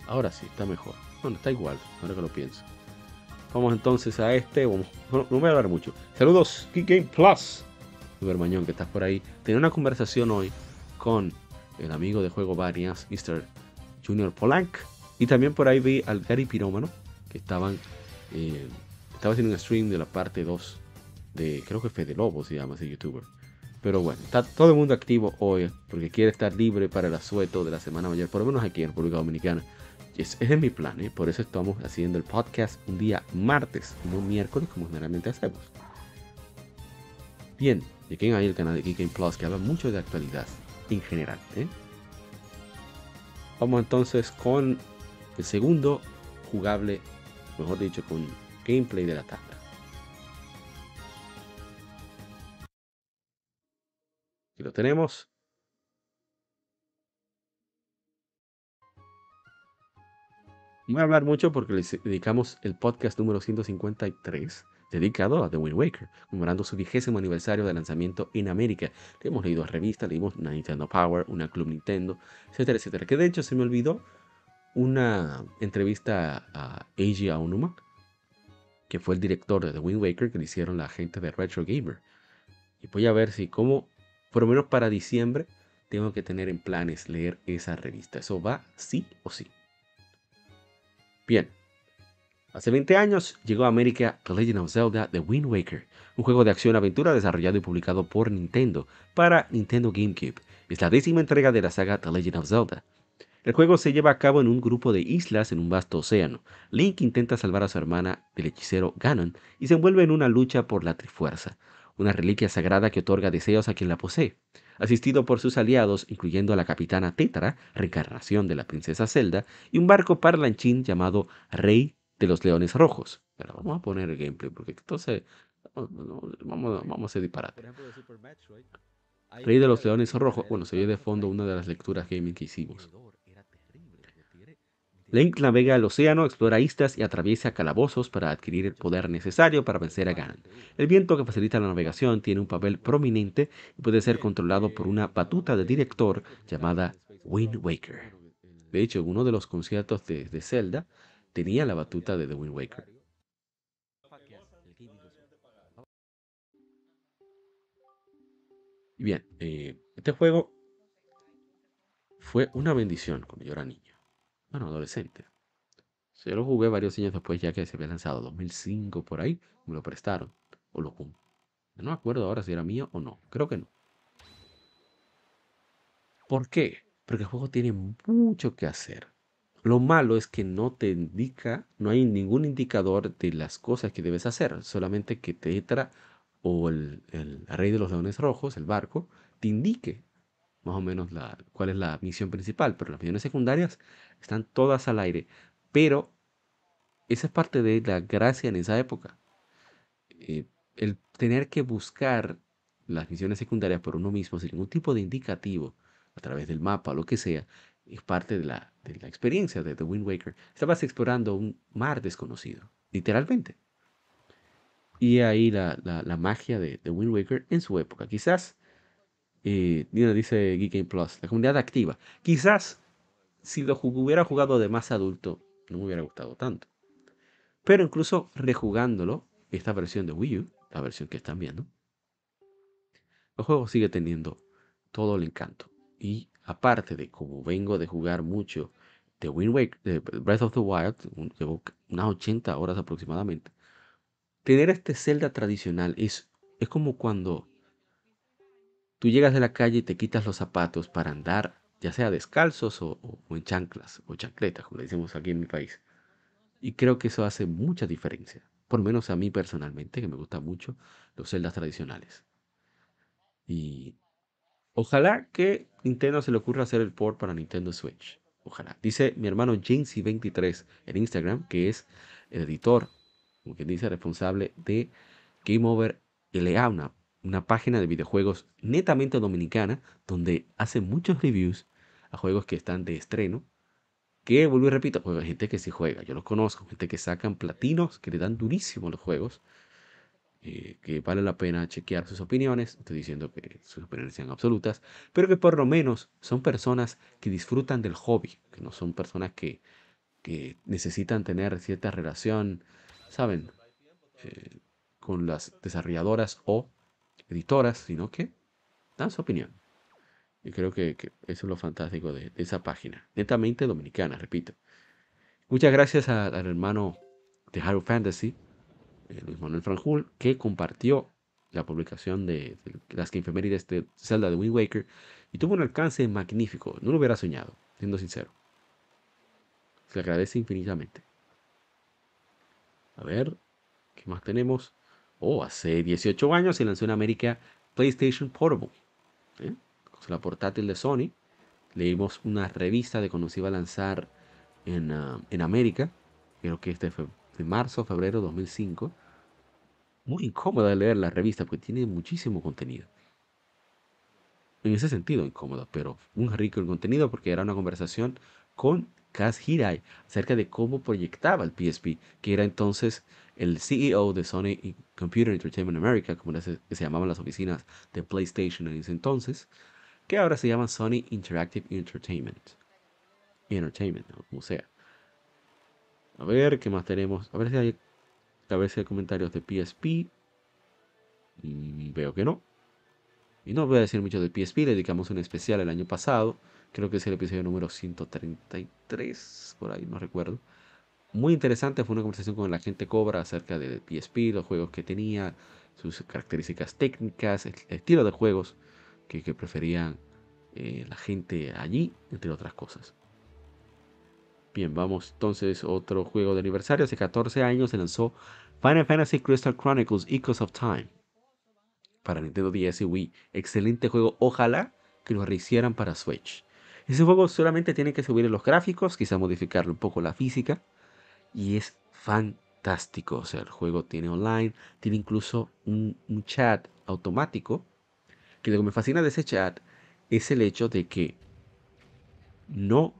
Ahora sí, está mejor. Bueno, está igual, ahora que lo pienso. Vamos entonces a este. no, voy a hablar mucho. Saludos, Geek Game Plus. Mañón, que estás por ahí. Tenía una conversación hoy con el amigo de juego varias, Mr. Junior Polank. Y también por ahí vi al Gary Pirómano, que estaban. Eh, estaba haciendo un stream de la parte 2 de. Creo que Fede Lobo se llama ese youtuber. Pero bueno, está todo el mundo activo hoy porque quiere estar libre para el asueto de la Semana Mayor, por lo menos aquí en República Dominicana. Ese es mi plan, ¿eh? por eso estamos haciendo el podcast un día martes, no miércoles como generalmente hacemos. Bien, aquí hay el canal de Geek Plus que habla mucho de actualidad en general. ¿eh? Vamos entonces con el segundo jugable, mejor dicho, con gameplay de la tarde. Aquí lo tenemos. No voy a hablar mucho porque les dedicamos el podcast número 153 dedicado a The Wind Waker, conmemorando su vigésimo aniversario de lanzamiento en América. Le hemos leído revistas, leímos una Nintendo Power, una Club Nintendo, etcétera, etcétera. Que de hecho se me olvidó una entrevista a Eiji Aonuma, que fue el director de The Wind Waker, que le hicieron la gente de Retro Gamer. Y voy a ver si, como, por lo menos para diciembre, tengo que tener en planes leer esa revista. Eso va sí o sí. Bien, hace 20 años llegó a América The Legend of Zelda The Wind Waker, un juego de acción-aventura desarrollado y publicado por Nintendo para Nintendo GameCube. Es la décima entrega de la saga The Legend of Zelda. El juego se lleva a cabo en un grupo de islas en un vasto océano. Link intenta salvar a su hermana del hechicero Ganon y se envuelve en una lucha por la Trifuerza, una reliquia sagrada que otorga deseos a quien la posee asistido por sus aliados, incluyendo a la capitana Tétara, reencarnación de la princesa Zelda, y un barco parlanchín llamado Rey de los Leones Rojos. Pero vamos a poner el gameplay, porque entonces vamos, vamos a hacer disparate. Rey de los Leones Rojos, bueno, se ve de fondo una de las lecturas gaming que hicimos. Link navega el océano, explora islas y atraviesa calabozos para adquirir el poder necesario para vencer a Ganon. El viento que facilita la navegación tiene un papel prominente y puede ser controlado por una batuta de director llamada Wind Waker. De hecho, uno de los conciertos de, Zelda tenía la batuta de The Wind Waker. Bien, eh, este juego fue una bendición cuando yo era niño bueno, adolescente. Yo lo jugué varios años después, ya que se había lanzado 2005 por ahí, me lo prestaron. O lo No me acuerdo ahora si era mío o no. Creo que no. ¿Por qué? Porque el juego tiene mucho que hacer. Lo malo es que no te indica, no hay ningún indicador de las cosas que debes hacer. Solamente que Tetra o el Rey de los Leones Rojos, el barco, te indique más o menos la, cuál es la misión principal, pero las misiones secundarias están todas al aire. Pero esa es parte de la gracia en esa época. Eh, el tener que buscar las misiones secundarias por uno mismo sin ningún tipo de indicativo a través del mapa lo que sea, es parte de la, de la experiencia de The Wind Waker. Estabas explorando un mar desconocido, literalmente. Y ahí la, la, magia de The Wind Waker en su época. Quizás y dice Geek Game Plus, la comunidad activa. Quizás si lo hubiera jugado de más adulto, no me hubiera gustado tanto. Pero incluso rejugándolo, esta versión de Wii U, la versión que están viendo, el juego sigue teniendo todo el encanto. Y aparte de como vengo de jugar mucho de Wind Waker, de Breath of the Wild, llevo unas 80 horas aproximadamente, tener este Zelda tradicional es, es como cuando Tú llegas de la calle y te quitas los zapatos para andar, ya sea descalzos o, en chanclas o chancletas, como le decimos aquí en mi país. Y creo que eso hace mucha diferencia. Por menos a mí personalmente, que me gustan mucho los celdas tradicionales. Y ojalá que Nintendo se le ocurra hacer el port para Nintendo Switch. Ojalá. Dice mi hermano Jamesy23 en Instagram, que es el editor, como quien dice, responsable de Game Over LA, una una página de videojuegos netamente dominicana donde hace muchos reviews a juegos que están de estreno. Que vuelvo y repito, pues gente que sí juega, yo los conozco, gente que sacan platinos, que le dan durísimo los juegos, eh, que vale la pena chequear sus opiniones, estoy diciendo que sus opiniones sean absolutas, pero que por lo menos son personas que disfrutan del hobby, que no son personas que, que necesitan tener cierta relación saben, eh, con las desarrolladoras o editoras, sino que dan su opinión. Y creo que, eso es lo fantástico de, esa página. Netamente dominicana, repito. Muchas gracias al hermano de Haro Fantasy, eh, Luis Manuel Franjul, que compartió la publicación de, las que de Zelda de Wind Waker y tuvo un alcance magnífico. No lo hubiera soñado, siendo sincero. Se le agradece infinitamente. A ver, ¿qué más tenemos? Oh, hace 18 años se lanzó en América PlayStation Portable. ¿eh? La portátil de Sony. Leímos una revista de cuando se iba a lanzar en, ah, en América. Creo que este fue de marzo, febrero de 2005. Muy incómoda de leer la revista porque tiene muchísimo contenido. En ese sentido, incómoda, pero un rico el contenido porque era una conversación con Kaz Hirai acerca de cómo proyectaba el PSP, que era entonces el CEO de Sony Computer Entertainment America, como se, llamaban las oficinas de PlayStation en ese entonces, que ahora se llaman Sony Interactive Entertainment. Entertainment, como sea. A ver, ¿qué más tenemos? A ver si hay, a ver si hay comentarios de PSP. Mm, veo que no. Y no voy a decir mucho del PSP, le dedicamos un especial el año pasado. Creo que es el episodio número 133, por ahí no recuerdo muy interesante. Fue una conversación con la gente Cobra acerca del PSP, los juegos que tenía, sus características técnicas, el estilo de juegos que, preferían eh, la gente allí, entre otras cosas. Bien, vamos entonces otro juego de aniversario. Hace 14 años se lanzó Final Fantasy Crystal Chronicles Echoes of Time para Nintendo DS Wii. Excelente juego. Ojalá que lo rehicieran para Switch. Ese juego solamente tiene que subir los gráficos, quizá modificarle un poco la física y es fantástico. O sea, el juego tiene online, tiene incluso un, chat automático. Que lo que me fascina de ese chat es el hecho de que no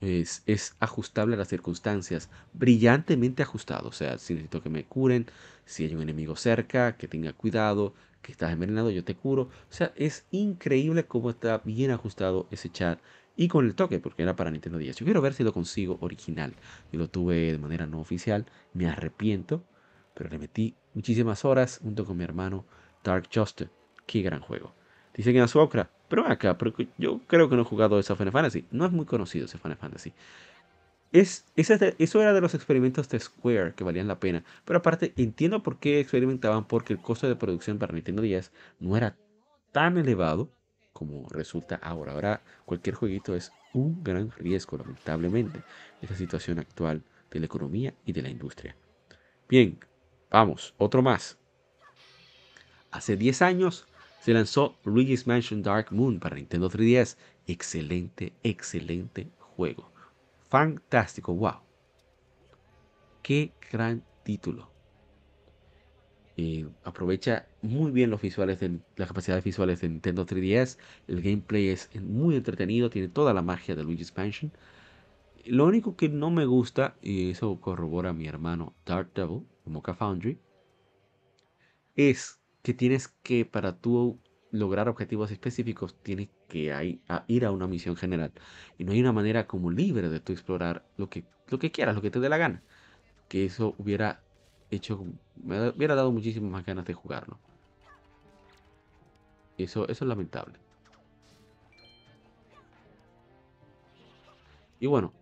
es, es, ajustable a las circunstancias, brillantemente ajustado. O sea, si necesito que me curen, si hay un enemigo cerca, que tenga cuidado, que estás envenenado, yo te curo. O sea, es increíble cómo está bien ajustado ese chat y con el toque, porque era para Nintendo 10. Yo quiero ver si lo consigo original. Yo lo tuve de manera no oficial, me arrepiento, pero le metí muchísimas horas junto con mi hermano Dark Justice. Qué gran juego. Dice que en Azuokra, pero acá, pero yo creo que no he jugado esa Final Fantasy. No es muy conocido ese Final Fantasy. Es, eso era de los experimentos de Square que valían la pena. Pero aparte, entiendo por qué experimentaban, porque el costo de producción para Nintendo 10 no era tan elevado como resulta ahora. Ahora cualquier jueguito es un gran riesgo, lamentablemente, esta situación actual de la economía y de la industria. Bien, vamos, otro más. Hace 10 años se lanzó Luigi's Mansion Dark Moon para Nintendo 3DS. Excelente, excelente juego. Fantástico, wow. Qué gran título aprovecha muy bien los visuales de, las capacidades visuales de Nintendo 3DS. El gameplay es muy entretenido, tiene toda la magia de Luigi's Mansion. Lo único que no me gusta, y eso corrobora mi hermano Dark Devil, Mocha Foundry, es que tienes que, para tú lograr objetivos específicos, tienes que ir a una misión general. Y no hay una manera como libre de tú explorar lo que, lo que quieras, lo que te dé la gana. Que eso hubiera hecho, me hubiera dado muchísimas más ganas de jugarlo. Eso, eso es lamentable. Y bueno.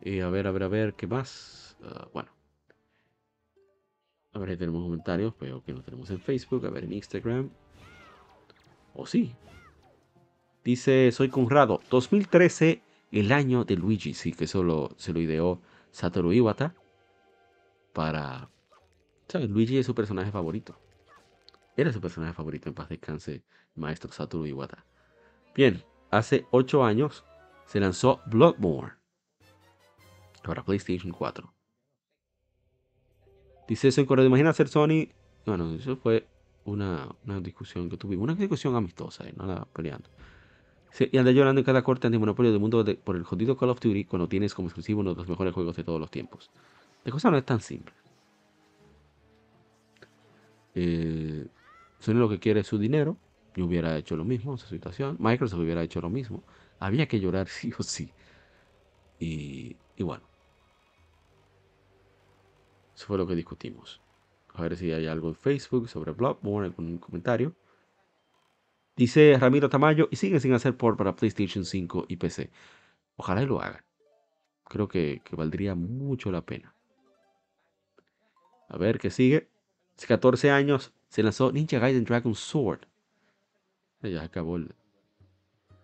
Y a ver, a ver, a ver, ¿qué más? Ah, bueno. A ver, si tenemos comentarios, pero que no tenemos en Facebook, a ver en Instagram. O oh, sí. Dice, soy Conrado. 2013, el año de Luigi. Sí, que eso se lo ideó Satoru Iwata para... ¿Sabes? Luigi es su personaje favorito. Era su personaje favorito en paz descanse, maestro Satoru Iwata. Bien, hace 8 años se lanzó Bloodborne para PlayStation 4. Dice eso en correo. Imagina ser Sony. Bueno, eso fue una, discusión que tuvimos. Una discusión amistosa, ¿eh? nada peleando. y anda llorando en cada corte antimonopolio del mundo por el jodido Call of Duty cuando tienes como exclusivo uno de los mejores juegos de todos los tiempos. La cosa no es tan simple. Eh, lo que quiere es su dinero. Yo hubiera hecho lo mismo en esa situación. Microsoft hubiera hecho lo mismo. Había que llorar sí o sí. Y, bueno. Eso fue lo que discutimos. A ver si hay algo en Facebook sobre Bloodborne, algún comentario. Dice Ramiro Tamayo, y siguen sin hacer port para PlayStation 5 y PC. Ojalá y lo hagan. Creo que valdría mucho la pena. A ver qué sigue. Hace 14 años se lanzó Ninja Gaiden Dragon Sword. Ya acabó el.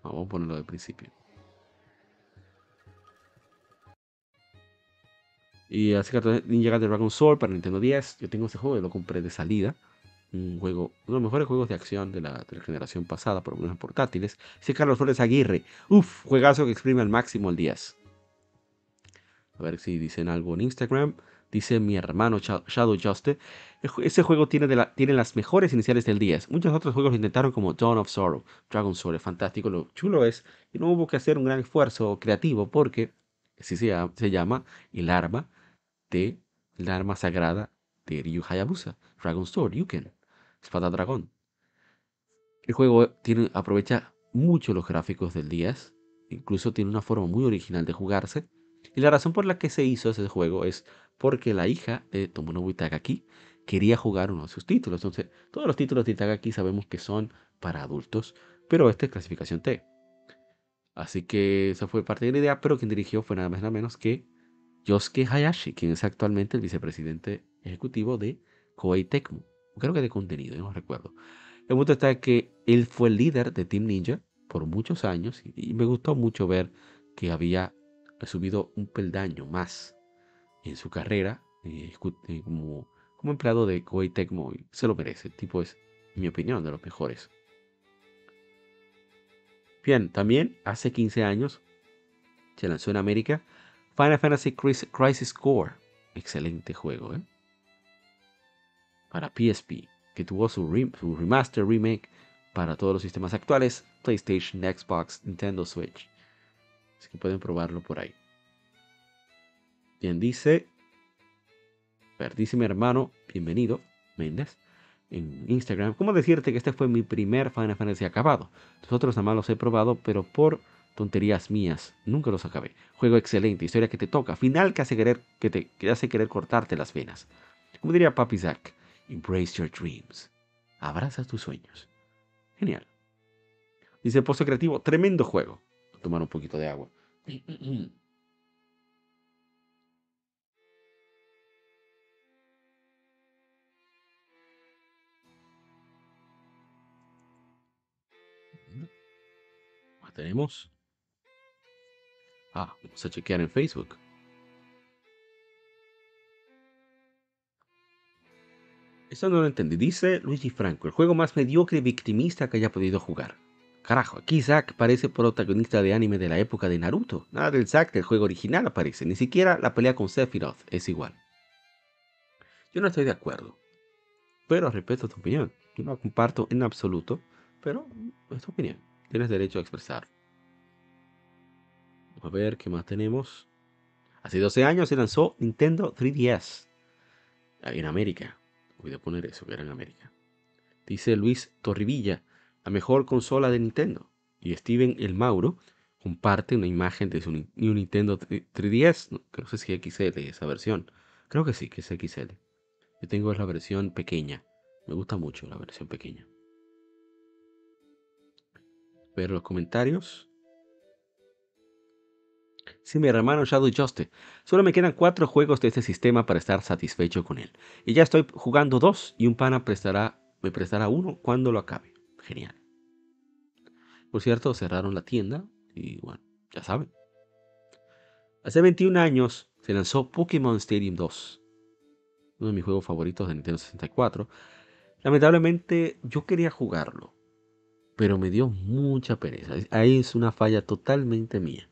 Vamos a ponerlo de principio. Y hace 14 Ninja Gaiden Dragon Sword para Nintendo 10. Yo tengo ese juego, lo compré de salida. Un juego, uno de los mejores juegos de acción de la, de la generación pasada, por lo menos en portátiles. Dice Carlos Flores Aguirre. Uf, juegazo que exprime al máximo el 10. A ver si dicen algo en Instagram. Dice mi hermano Shadow Justice. Ese juego tiene, de la, tiene las mejores iniciales del 10. Muchos otros juegos lo intentaron como Dawn of Sorrow, Dragon Sword. Fantástico. Lo chulo es que no hubo que hacer un gran esfuerzo creativo porque así se se llama el arma de la arma sagrada de Ryu Hayabusa. Dragon Sword, Yuken. Espada dragón. El juego tiene, aprovecha mucho los gráficos del 10. Incluso tiene una forma muy original de jugarse. Y la razón por la que se hizo ese juego es porque la hija de Tomonobu Itagaki quería jugar uno de sus títulos. Entonces, todos los títulos de Itagaki sabemos que son para adultos, pero este es clasificación T. Así que esa fue parte de la idea, pero quien dirigió fue nada más nada menos que Yosuke Hayashi, quien es actualmente el vicepresidente ejecutivo de Koei Tecmo. Creo que de contenido, no recuerdo. El punto está que él fue el líder de Team Ninja por muchos años y me gustó mucho ver que había subido un peldaño más en su carrera eh, eh, como, empleado de Koei Tecmo. Se lo merece. El tipo es, en mi opinión, de los mejores. Bien, también hace 15 años se lanzó en América Final Fantasy Crisis Core. Excelente juego, ¿eh? Para PSP, que tuvo su, su remaster remake para todos los sistemas actuales, PlayStation, Xbox, Nintendo Switch. Así que pueden probarlo por ahí. Bien, dice. ver, dice mi hermano, bienvenido, Méndez, en Instagram. ¿Cómo decirte que este fue mi primer Final Fantasy acabado? Nosotros nada más los he probado, pero por tonterías mías. Nunca los acabé. Juego excelente, historia que te toca, final que hace querer, que te que hace querer cortarte las venas. Como diría Papi Zack, embrace your dreams. Abraza tus sueños. Genial. Dice Pozo Creativo, tremendo juego tomar un poquito de agua. Tenemos. Ah, vamos a chequear en Facebook. Eso no lo entendí. Dice Luigi Franco, el juego más mediocre y victimista que haya podido jugar. Carajo, aquí Zack parece protagonista de anime de la época de Naruto. Nada del Zack del juego original aparece, ni siquiera la pelea con Sephiroth es igual. Yo no estoy de acuerdo, pero respeto tu opinión. Yo no la comparto en absoluto, pero es tu opinión. Tienes derecho a expresar. A ver qué más tenemos. Hace 12 años se lanzó Nintendo 3DS en América. Voy a poner eso que era en América. Dice Luis Torrivilla la mejor consola de Nintendo. Y Steven El Mauro comparte una imagen de su Nintendo 3DS. No, sé si XL esa versión. Creo que sí, que es XL. Yo tengo la versión pequeña. Me gusta mucho la versión pequeña. Ver los comentarios. Sí, mi hermano Shadow Justice. Solo me quedan cuatro juegos de este sistema para estar satisfecho con él. Y ya estoy jugando dos y un pana prestará, me prestará uno cuando lo acabe. Genial. Por cierto, cerraron la tienda y bueno, ya saben. Hace 21 años se lanzó Pokémon Stadium 2, uno de mis juegos favoritos de Nintendo 64. Lamentablemente yo quería jugarlo, pero me dio mucha pereza. Ahí es una falla totalmente mía.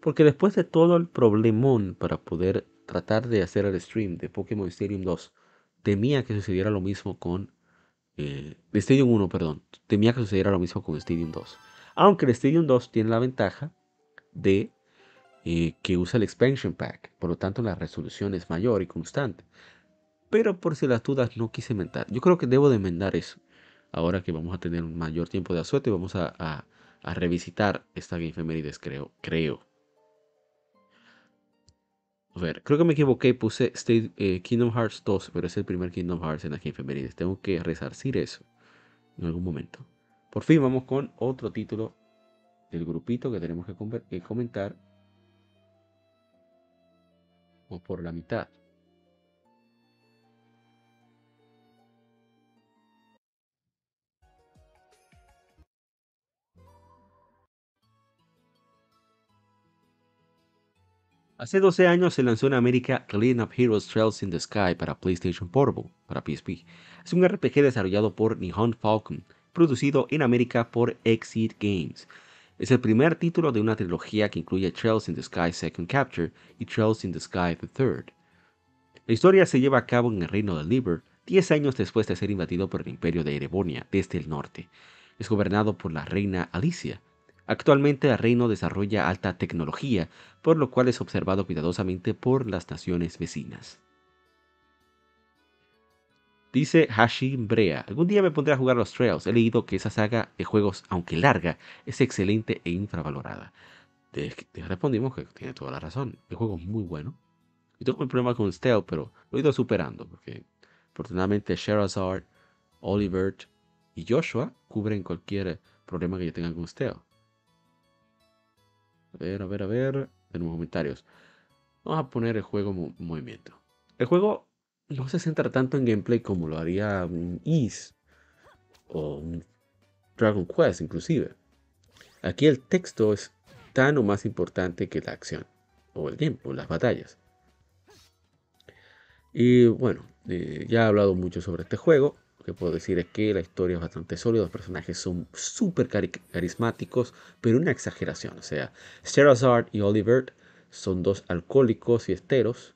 Porque después de todo el problemón para poder tratar de hacer el stream de Pokémon Stadium 2, temía que sucediera lo mismo con eh, Stadium 1, perdón, temía que sucediera lo mismo con Stadium 2. Aunque el Stadium 2 tiene la ventaja de eh, que usa el expansion pack, por lo tanto la resolución es mayor y constante. Pero por si las dudas no quise inventar. Yo creo que debo de enmendar eso. Ahora que vamos a tener un mayor tiempo de asueto y vamos a, revisitar esta Game Efemérides, creo. creo. A ver, creo que me equivoqué, puse State, eh, Kingdom Hearts 2, pero es el primer Kingdom Hearts en las efemérides. Tengo que resarcir eso en algún momento. Por fin vamos con otro título del grupito que tenemos que, comentar. O por la mitad. Hace 12 años se lanzó en América Clean Up Heroes Trails in the Sky para PlayStation Portable, para PSP. Es un RPG desarrollado por Nihon Falcon, producido en América por Exit Games. Es el primer título de una trilogía que incluye Trails in the Sky Second Capture y Trails in the Sky the Third. La historia se lleva a cabo en el reino de Liber, 10 años después de ser invadido por el imperio de Erebonia desde el norte. Es gobernado por la reina Alicia, Actualmente el reino desarrolla alta tecnología, por lo cual es observado cuidadosamente por las naciones vecinas. Dice Hashim Brea, algún día me pondré a jugar los Trails. He leído que esa saga de juegos, aunque larga, es excelente e infravalorada. Te, respondimos que tiene toda la razón. El juego es muy bueno. Yo tengo un problema con Stealth, pero lo he ido superando, porque afortunadamente Sherazard, Oliver y Joshua cubren cualquier problema que yo tenga con Stealth. A ver, a ver, a ver. Tenemos comentarios. Vamos a poner el juego en movimiento. El juego no se centra tanto en gameplay como lo haría un Ease o un Dragon Quest inclusive. Aquí el texto es tan o más importante que la acción o el game o las batallas. Y bueno, eh, ya he hablado mucho sobre este juego. Lo que puedo decir es que la historia es bastante sólida, los personajes son súper carismáticos, pero una exageración. O sea, Sherazard y Oliver son dos alcohólicos y esteros.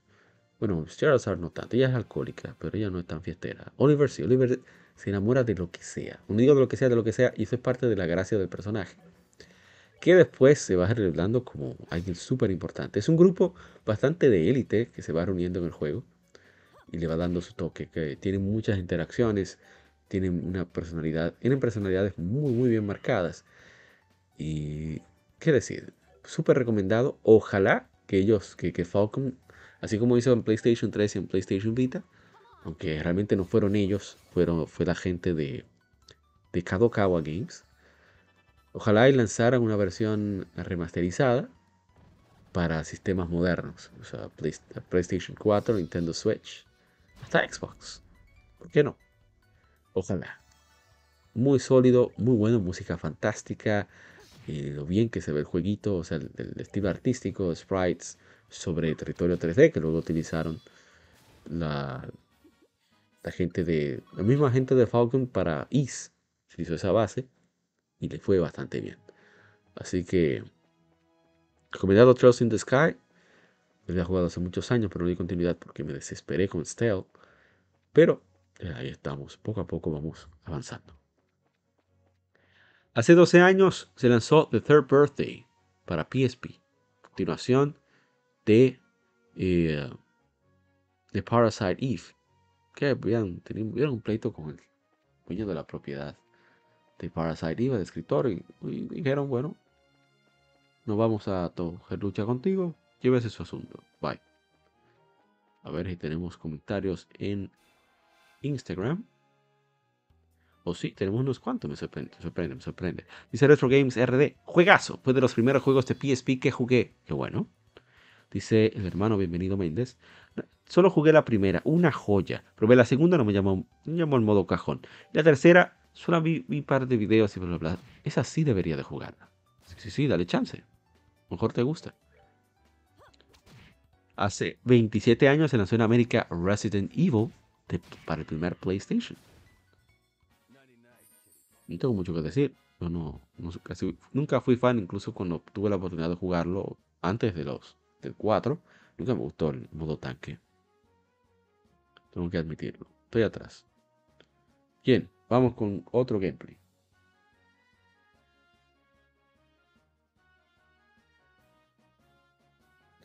Bueno, Sherazard no tanto, ella es alcohólica, pero ella no es tan fiestera. Oliver sí, Oliver se enamora de lo que sea. No digo de lo que sea, de lo que sea, y eso es parte de la gracia del personaje. Que después se va revelando como alguien súper importante. Es un grupo bastante de élite que se va reuniendo en el juego y le va dando su toque, que tienen muchas interacciones, tienen una personalidad, tienen personalidades muy, muy bien marcadas. Y, ¿qué decir? Súper recomendado. Ojalá que ellos, que, que Falcon, así como hizo en PlayStation 3 y en PlayStation Vita, aunque realmente no fueron ellos, fueron, fue la gente de, de Kadokawa Games. Ojalá y lanzaran una versión remasterizada para sistemas modernos, o sea, PlayStation 4, Nintendo Switch, hasta Xbox. ¿Por qué no? Ojalá. Muy sólido, muy bueno, música fantástica, lo bien que se ve el jueguito, o sea, el, estilo artístico, sprites sobre territorio 3D que luego utilizaron la, la gente de la misma gente de Falcon para Ease. Se hizo esa base y le fue bastante bien. Así que recomendado Trust in the Sky lo había jugado hace muchos años, pero no di continuidad porque me desesperé con Stealth. Pero eh, ahí estamos, poco a poco vamos avanzando. Hace 12 años se lanzó The Third Birthday para PSP, continuación de, eh, de Parasite Eve, que habían tenido un pleito con el dueño de la propiedad de Parasite Eve, el escritor, y, dijeron, bueno, no vamos a coger lucha contigo, Llévese su asunto. Bye. A ver si tenemos comentarios en Instagram. O sí, tenemos unos cuantos. Me sorprende, me sorprende, me sorprende. Dice Retro Games RD. Juegazo. Fue de los primeros juegos de PSP que jugué. Qué bueno. Dice el hermano Bienvenido Méndez. Solo jugué la primera, una joya. Probé la segunda, no me llamó, me llamó el modo cajón. La tercera, solo vi, un par de videos y bla, bla, bla. Esa sí debería de jugarla. Sí, sí, sí, dale chance. Mejor te gusta. Hace 27 años se lanzó en América Resident Evil para el primer PlayStation. No tengo mucho que decir. Yo no, nunca fui fan, incluso cuando tuve la oportunidad de jugarlo antes de los del 4. Nunca me gustó el modo tanque. Tengo que admitirlo. Estoy atrás. Bien, vamos con otro gameplay.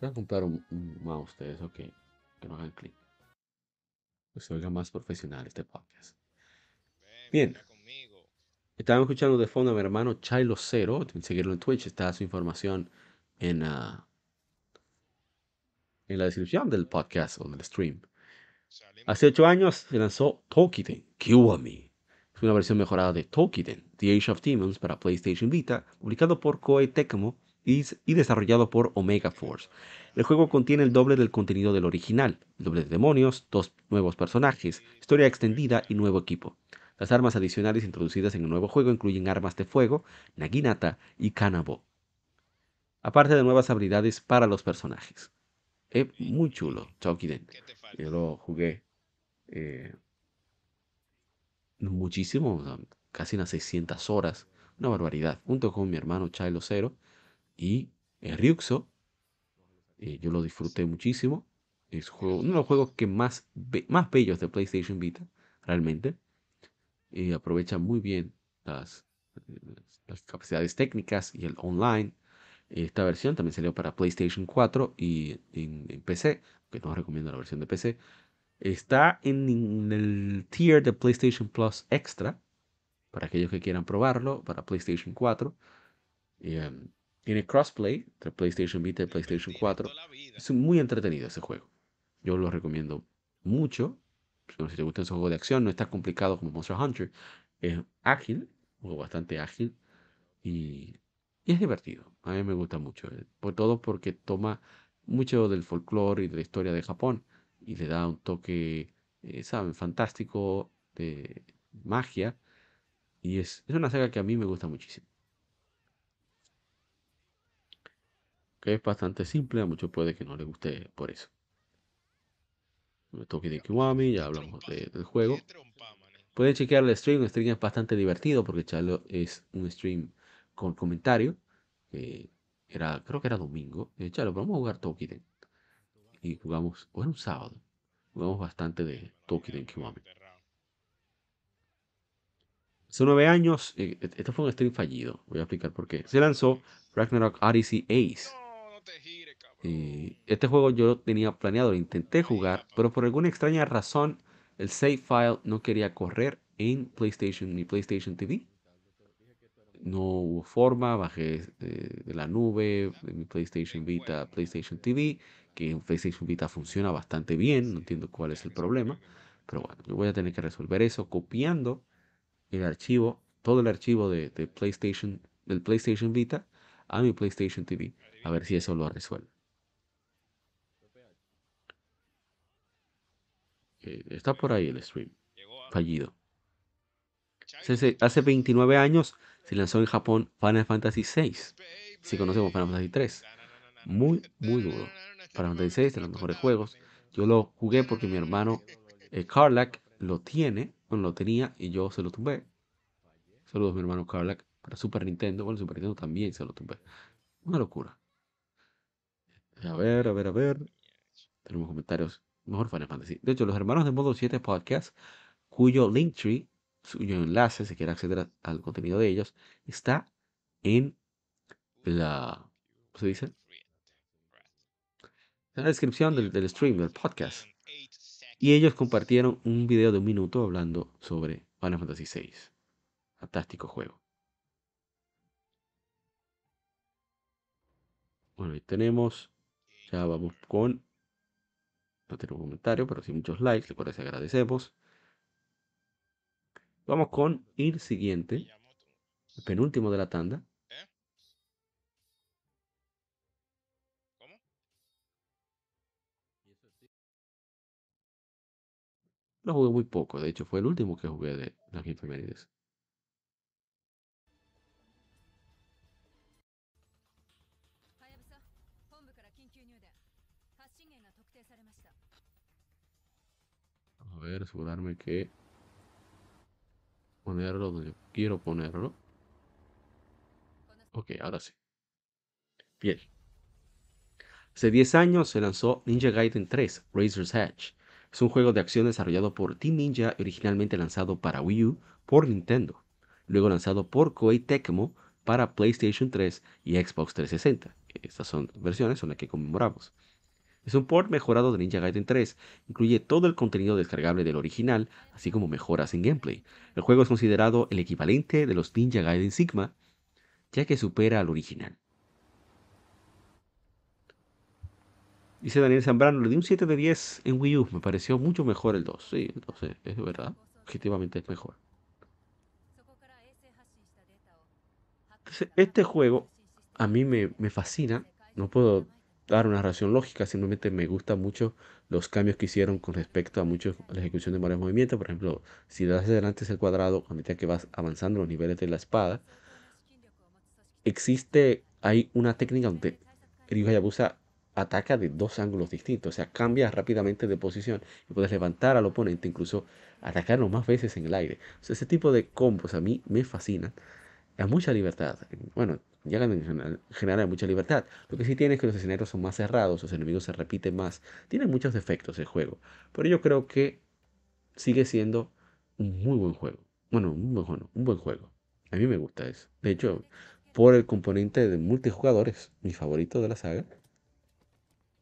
A comprar un, mouse de eso que, que no hagan clic. Que se oiga más profesional este podcast. Bien. Estaba escuchando de fondo a mi hermano Chilo Cero. Seguirlo en Twitch. Está su información en, uh, en la descripción del podcast o del stream. Hace ocho años se lanzó Tokiden Kiwami. Es una versión mejorada de Tokiden, The Age of Demons para PlayStation Vita, publicado por Koei Tecmo y, y desarrollado por Omega Force. El juego contiene el doble del contenido del original, el doble de demonios, dos nuevos personajes, historia extendida y nuevo equipo. Las armas adicionales introducidas en el nuevo juego incluyen armas de fuego, Naginata y Kanabo, aparte de nuevas habilidades para los personajes. Es muy chulo, Chokiden. Yo lo jugué eh, muchísimo, casi unas 600 horas, una barbaridad, junto con mi hermano Chilo Zero y el Ryuxo. Eh, yo lo disfruté muchísimo. Es uno de los juegos que más, más bellos de PlayStation Vita, realmente. Y aprovecha muy bien las, las capacidades técnicas y el online. Esta versión también salió para PlayStation 4 y en, PC, que no recomiendo la versión de PC. Está en, el tier de PlayStation Plus Extra, para aquellos que quieran probarlo, para PlayStation 4. Em, tiene crossplay entre PlayStation Vita y PlayStation 4. Es muy entretenido ese juego. Yo lo recomiendo mucho. Si te gusta ese juego de acción, no está complicado como Monster Hunter. Es ágil, un juego bastante ágil. Y, es divertido. A mí me gusta mucho. Eh, por todo porque toma mucho del folclore y de la historia de Japón y le da un toque, eh, ¿saben? Fantástico de magia. Y es, es una saga que a mí me gusta muchísimo. Que es bastante simple, a muchos puede que no les guste por eso. toque de Kiwami, ya hablamos del juego. Pueden chequear el stream, el stream es bastante divertido porque Chalo es un stream con comentario. era, creo que era domingo. Eh, Chalo, vamos a jugar Tokiden. Y jugamos, o era un sábado, jugamos bastante de Tokiden Kiwami. Hace nueve años, eh, esto fue un stream fallido. Voy a explicar por qué. Se lanzó Ragnarok Odyssey Ace y este juego yo lo tenía planeado, lo intenté jugar, pero por alguna extraña razón el save file no quería correr en PlayStation ni PlayStation TV. No hubo forma, bajé de, la nube de mi PlayStation Vita PlayStation TV, que en PlayStation Vita funciona bastante bien, no entiendo cuál es el problema, pero bueno, yo voy a tener que resolver eso copiando el archivo, todo el archivo de, de PlayStation, del PlayStation Vita a mi PlayStation TV, a ver si eso lo resuelve. está por ahí el stream. Fallido. Hace, 29 años se lanzó en Japón Final Fantasy VI. Si conocemos Final Fantasy 3. Muy, muy duro. Final Fantasy VI de los mejores juegos. Yo lo jugué porque mi hermano eh, lo tiene, bueno, lo tenía y yo se lo tumbé. Saludos, mi hermano Carlac, para Super Nintendo. Bueno, Super Nintendo también se lo tumbé. Una locura. A ver, a ver, a ver. Tenemos comentarios mejor Final Fantasy. De hecho, los hermanos de Modo 7 Podcast, cuyo Linktree, cuyo enlace, si quiere acceder al contenido de ellos, está en la. ¿Cómo se dice? En la descripción del, del stream, del podcast. Y ellos compartieron un video de un minuto hablando sobre Final Fantasy VI. Fantástico juego. Tenemos. Ya vamos con no tengo comentario, pero sí muchos likes, por agradecemos. Vamos con el siguiente, el penúltimo de la tanda. Lo jugué muy poco, de hecho fue el último que jugué de las efemérides. Ver, asegurarme que ponerlo donde quiero ponerlo. Ok, ahora sí. Bien. Hace 10 años se lanzó Ninja Gaiden 3, Razor's Edge. Es un juego de acción desarrollado por Team Ninja, originalmente lanzado para Wii U por Nintendo, luego lanzado por Koei Tecmo para PlayStation 3 y Xbox 360. Estas son versiones, son las que conmemoramos. Es un port mejorado de Ninja Gaiden 3, incluye todo el contenido descargable del original, así como mejoras en gameplay. El juego es considerado el equivalente de los Ninja Gaiden Sigma, ya que supera al original. Dice Daniel Zambrano, le di un 7 de 10 en Wii U. Me pareció mucho mejor el 2. Sí, entonces es verdad. Objetivamente es mejor. Este juego a mí me, me fascina. No puedo dar una razón lógica, simplemente me gustan mucho los cambios que hicieron con respecto a muchos la ejecución de varios movimientos. Por ejemplo, si das adelante es el cuadrado, a medida que vas avanzando los niveles de la espada, existe, hay una técnica donde Ryu Hayabusa ataca de dos ángulos distintos, o sea, cambia rápidamente de posición y puedes levantar al oponente, incluso atacarlo más veces en el aire. ese tipo de combos a mí me fascinan. Hay mucha libertad. Bueno, llegan en general a mucha libertad. Lo que sí tiene es que los escenarios son más cerrados, los enemigos se repiten más. Tiene muchos defectos el juego. Pero yo creo que sigue siendo un muy buen juego. Bueno, un buen, juego, un buen juego. A mí me gusta eso. De hecho, por el componente de multijugadores, mi favorito de la saga.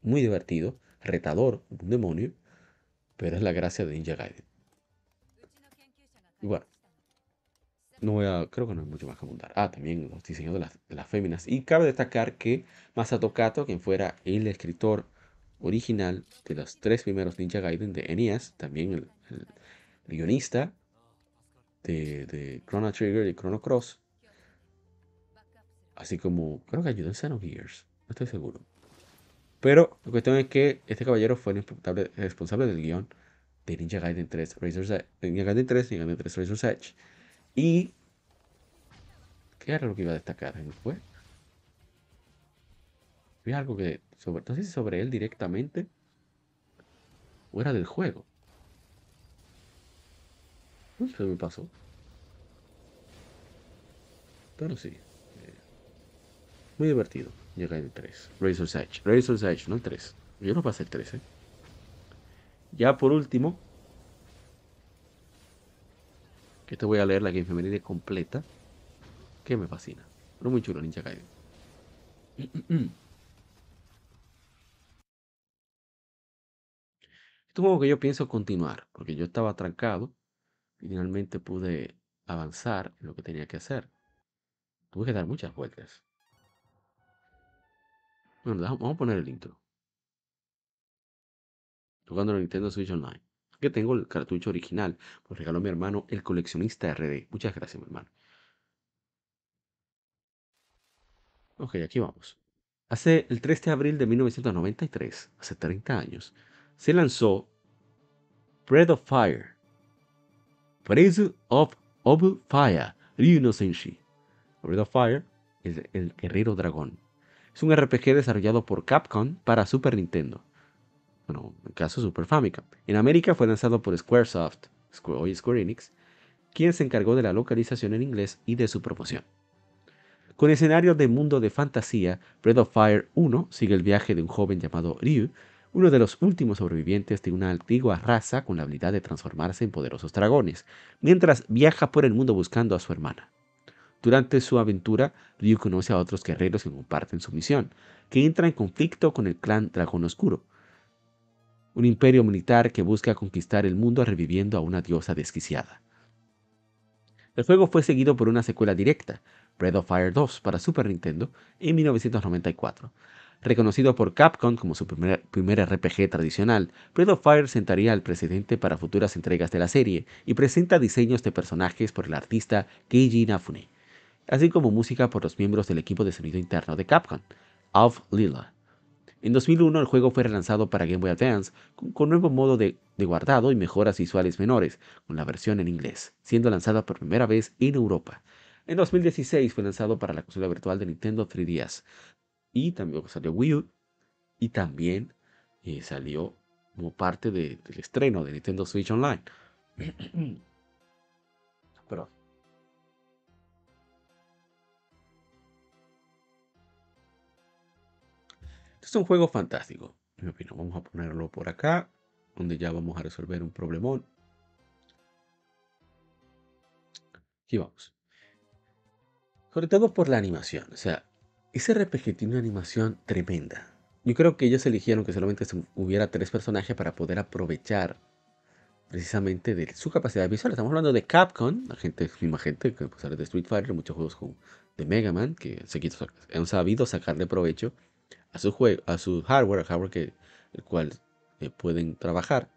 Muy divertido, retador, un demonio. Pero es la gracia de Ninja Gaiden. Igual no voy a, creo que no hay mucho más que apuntar. Ah, también los diseños de las, de féminas. Y cabe destacar que Masato Kato, quien fuera el escritor original de los tres primeros Ninja Gaiden de NES, también el, guionista de, de, Chrono Trigger y Chrono Cross, así como creo que ayudó en Xenogears, no estoy seguro. Pero la cuestión es que este caballero fue el responsable, del guion de Ninja Gaiden 3, Razor's Edge, Ninja Gaiden 3, Ninja Gaiden 3 Razor's Edge y. ¿Qué era lo que iba a destacar? Fue. Vi algo que. Sobre, no sé si sobre él directamente. O era del juego. No sé, me pasó. Pero sí. Eh, muy divertido. Llega el 3. Razor's Edge. Razor's Edge, no el 3. Yo no pasé el 3, ¿eh? Ya por último, que te voy a leer la Game Femenina completa, que me fascina. Pero muy chulo, Ninja Gaiden. Es un que yo pienso continuar, porque yo estaba trancado y finalmente pude avanzar en lo que tenía que hacer. Tuve que dar muchas vueltas. Bueno, vamos a poner el intro. Jugando en Nintendo Switch Online que tengo el cartucho original. Pues regaló mi hermano, el coleccionista RD. Muchas gracias, mi hermano. Ok, aquí vamos. Hace el 3 de abril de 1993, hace 30 años, se lanzó Breath of Fire. Breath of, Fire, Ryu no Senshi. Breath of Fire es el guerrero dragón. Es un RPG desarrollado por Capcom para Super Nintendo bueno, en caso Super Famicom. En América fue lanzado por Squaresoft, hoy Square Enix, quien se encargó de la localización en inglés y de su promoción. Con escenario de mundo de fantasía, Breath of Fire 1 sigue el viaje de un joven llamado Ryu, uno de los últimos sobrevivientes de una antigua raza con la habilidad de transformarse en poderosos dragones, mientras viaja por el mundo buscando a su hermana. Durante su aventura, Ryu conoce a otros guerreros que comparten su misión, que entra en conflicto con el clan Dragón Oscuro, un imperio militar que busca conquistar el mundo reviviendo a una diosa desquiciada. El juego fue seguido por una secuela directa, Breath of Fire 2 para Super Nintendo en 1994. Reconocido por Capcom como su primer, RPG tradicional, Breath of Fire sentaría al precedente para futuras entregas de la serie y presenta diseños de personajes por el artista Keiji Inafune, así como música por los miembros del equipo de sonido interno de Capcom, Alf Lila. En 2001 el juego fue relanzado para Game Boy Advance con, nuevo modo de, guardado y mejoras visuales menores, con la versión en inglés, siendo lanzada por primera vez en Europa. En 2016 fue lanzado para la consola virtual de Nintendo 3DS y también salió Wii U y también eh, salió como parte del estreno de Nintendo Switch Online. es un juego fantástico, en mi opinión. Vamos a ponerlo por acá, donde ya vamos a resolver un problemón. Aquí vamos. Sobre todo por la animación. O sea, ese RPG tiene una animación tremenda. Yo creo que ellos eligieron que solamente hubiera tres personajes para poder aprovechar precisamente de su capacidad visual. Estamos hablando de Capcom, la gente, misma gente que de Street Fighter, muchos juegos de Mega Man, que se han sabido sacarle provecho a su juego, a su hardware, hardware que el cual eh, pueden trabajar.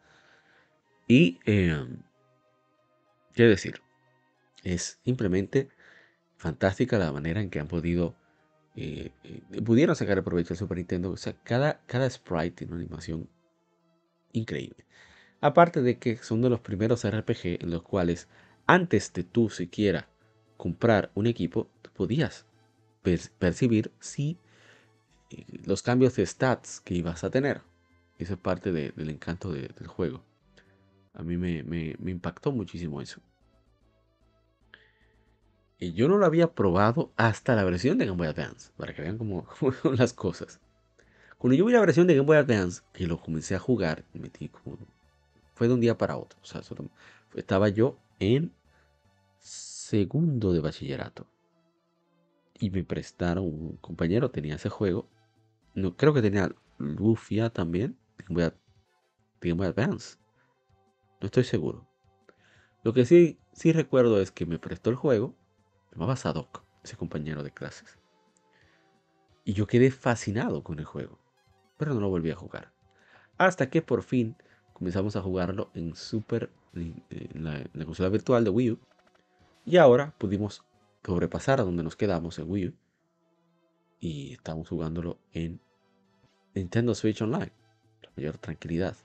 Y em, qué decir, es simplemente fantástica la manera en que han podido eh, eh, pudieron sacar el provecho del Super Nintendo. O sea, cada, cada sprite tiene una animación increíble. Aparte de que son de los primeros RPG en los cuales antes de tú siquiera comprar un equipo, podías percibir si los cambios de stats que ibas a tener. Eso es parte del encanto del juego. A mí me, me impactó muchísimo eso. Y yo no lo había probado hasta la versión de Game Boy Advance, para que vean cómo, son las cosas. Cuando yo vi la versión de Game Boy Advance, que lo comencé a jugar, metí como, fue de un día para otro. O sea, estaba yo en segundo de bachillerato. Y me prestaron, un compañero tenía ese juego. No, creo que tenía Lufia también, Game Boy Advance. No estoy seguro. Lo que sí, sí recuerdo es que me prestó el juego llamaba Sadok, ese compañero de clases. Y yo quedé fascinado con el juego, pero no lo volví a jugar. Hasta que por fin comenzamos a jugarlo en Super, en la, consola virtual de Wii U. Y ahora pudimos sobrepasar a donde nos quedamos en Wii U. Y estamos jugándolo en Nintendo Switch Online. La mayor tranquilidad.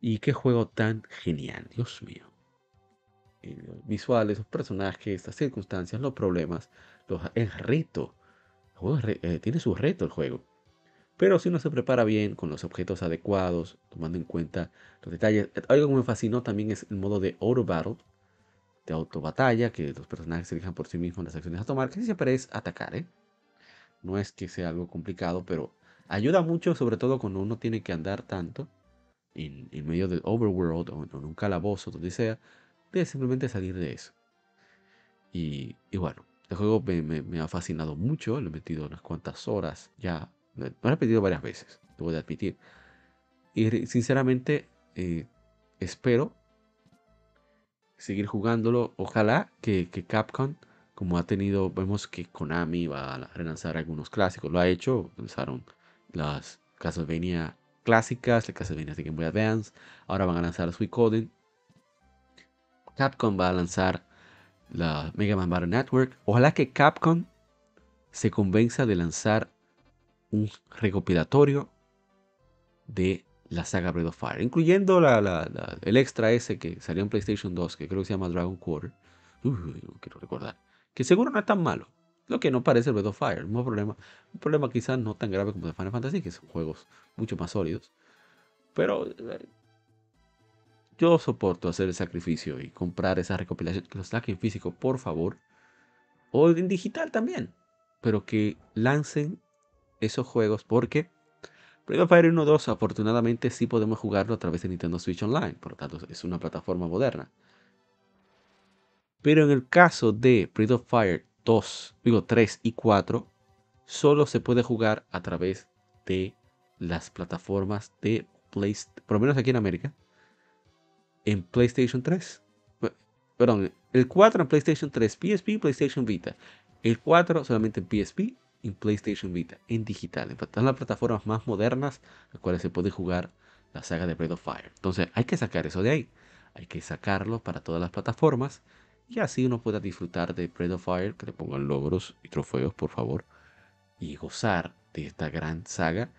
Y qué juego tan genial, Dios mío visuales, los personajes, las circunstancias, los problemas, los, el reto. Eh, tiene su reto el juego. Pero si uno se prepara bien, con los objetos adecuados, tomando en cuenta los detalles. Algo que me fascinó también es el modo de auto battle, de auto batalla, que los personajes se elijan por sí mismos las acciones a tomar, que siempre es atacar, ¿eh? No es que sea algo complicado, pero ayuda mucho, sobre todo cuando uno tiene que andar tanto en, medio del overworld o en un calabozo, donde sea, de simplemente salir de eso. Y, bueno, el juego me, ha fascinado mucho, lo he metido unas cuantas horas ya, lo he repetido varias veces, debo de admitir. Y sinceramente eh, espero seguir jugándolo. Ojalá que, Capcom, como ha tenido, vemos que Konami va a relanzar algunos clásicos, lo ha hecho, lanzaron las Castlevania clásicas, las Castlevania de Game Boy Advance, ahora van a lanzar Suicoden Capcom va a lanzar la Mega Man Battle Network. Ojalá que Capcom se convenza de lanzar un recopilatorio de la saga Breath of Fire, incluyendo el extra ese que salió en PlayStation 2, que creo que se llama Dragon Quarter. Uy, no quiero recordar. Que seguro no es tan malo. Lo que no parece Breath of Fire. Mismo problema. Un problema quizás no tan grave como de Final Fantasy, que son juegos mucho más sólidos. Pero eh, yo soporto hacer el sacrificio y comprar esa recopilación, que los saquen en físico, por favor. O en digital también. Pero que lancen esos juegos porque Breath of Fire 1 2 afortunadamente sí podemos jugarlo a través de Nintendo Switch Online. Por lo tanto es una plataforma moderna. Pero en el caso de Breath of Fire 2, digo 3 y 4, solo se puede jugar a través de las plataformas de PlayStation, por lo menos aquí en América, en PlayStation 3. Perdón, el 4 en PlayStation 3, PSP PlayStation Vita. El 4 solamente en PSP y PlayStation Vita, en digital. En las plataformas más modernas, las cuales se puede jugar la saga de Breath of Fire. Entonces hay que sacar eso de ahí. Hay que sacarlo para todas las plataformas. Y así uno pueda disfrutar de Breath of Fire, que le pongan logros y trofeos, por favor. Y gozar de esta gran saga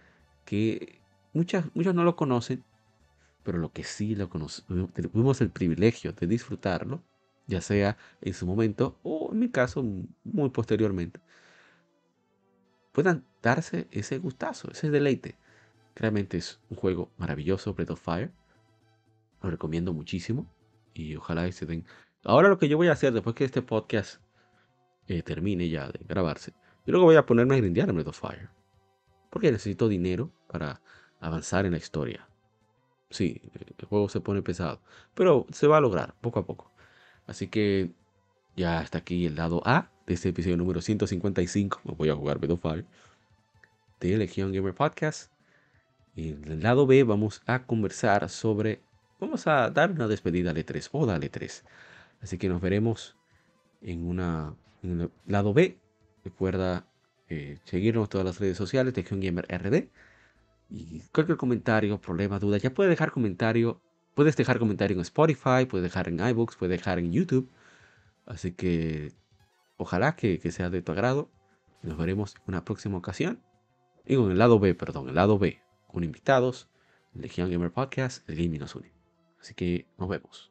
que muchas, muchos no lo conocen pero lo que sí lo tuvimos el privilegio de disfrutarlo, ya sea en su momento o en mi caso muy posteriormente, puedan darse ese gustazo, ese deleite. Realmente es un juego maravilloso, Breath of Fire. Lo recomiendo muchísimo y ojalá se den. Ahora lo que yo voy a hacer después que este podcast eh, termine ya de grabarse, yo luego voy a ponerme a grindear en Breath of Fire. Porque necesito dinero para avanzar en la historia. Sí, el juego se pone pesado, pero se va a lograr poco a poco. Así que ya está aquí el lado A de este episodio número 155. Me voy a jugar Breath of Fire de Legion Gamer Podcast. Y en el lado B vamos a conversar sobre. Vamos a dar una despedida al E3 o dale 3. Así que nos veremos en una. El lado B. Recuerda eh, seguirnos en todas las redes sociales, Legion Gamer RD. Y cualquier comentario, problema, duda, ya puedes dejar comentario. Puedes dejar comentario en Spotify, puedes dejar en iBooks, puedes dejar en YouTube. Así que ojalá que, que sea de tu agrado. Nos veremos en una próxima ocasión. Y con el lado B, perdón, el lado B, con invitados, Legion Gamer Podcast, el gaming nos. Así que nos vemos.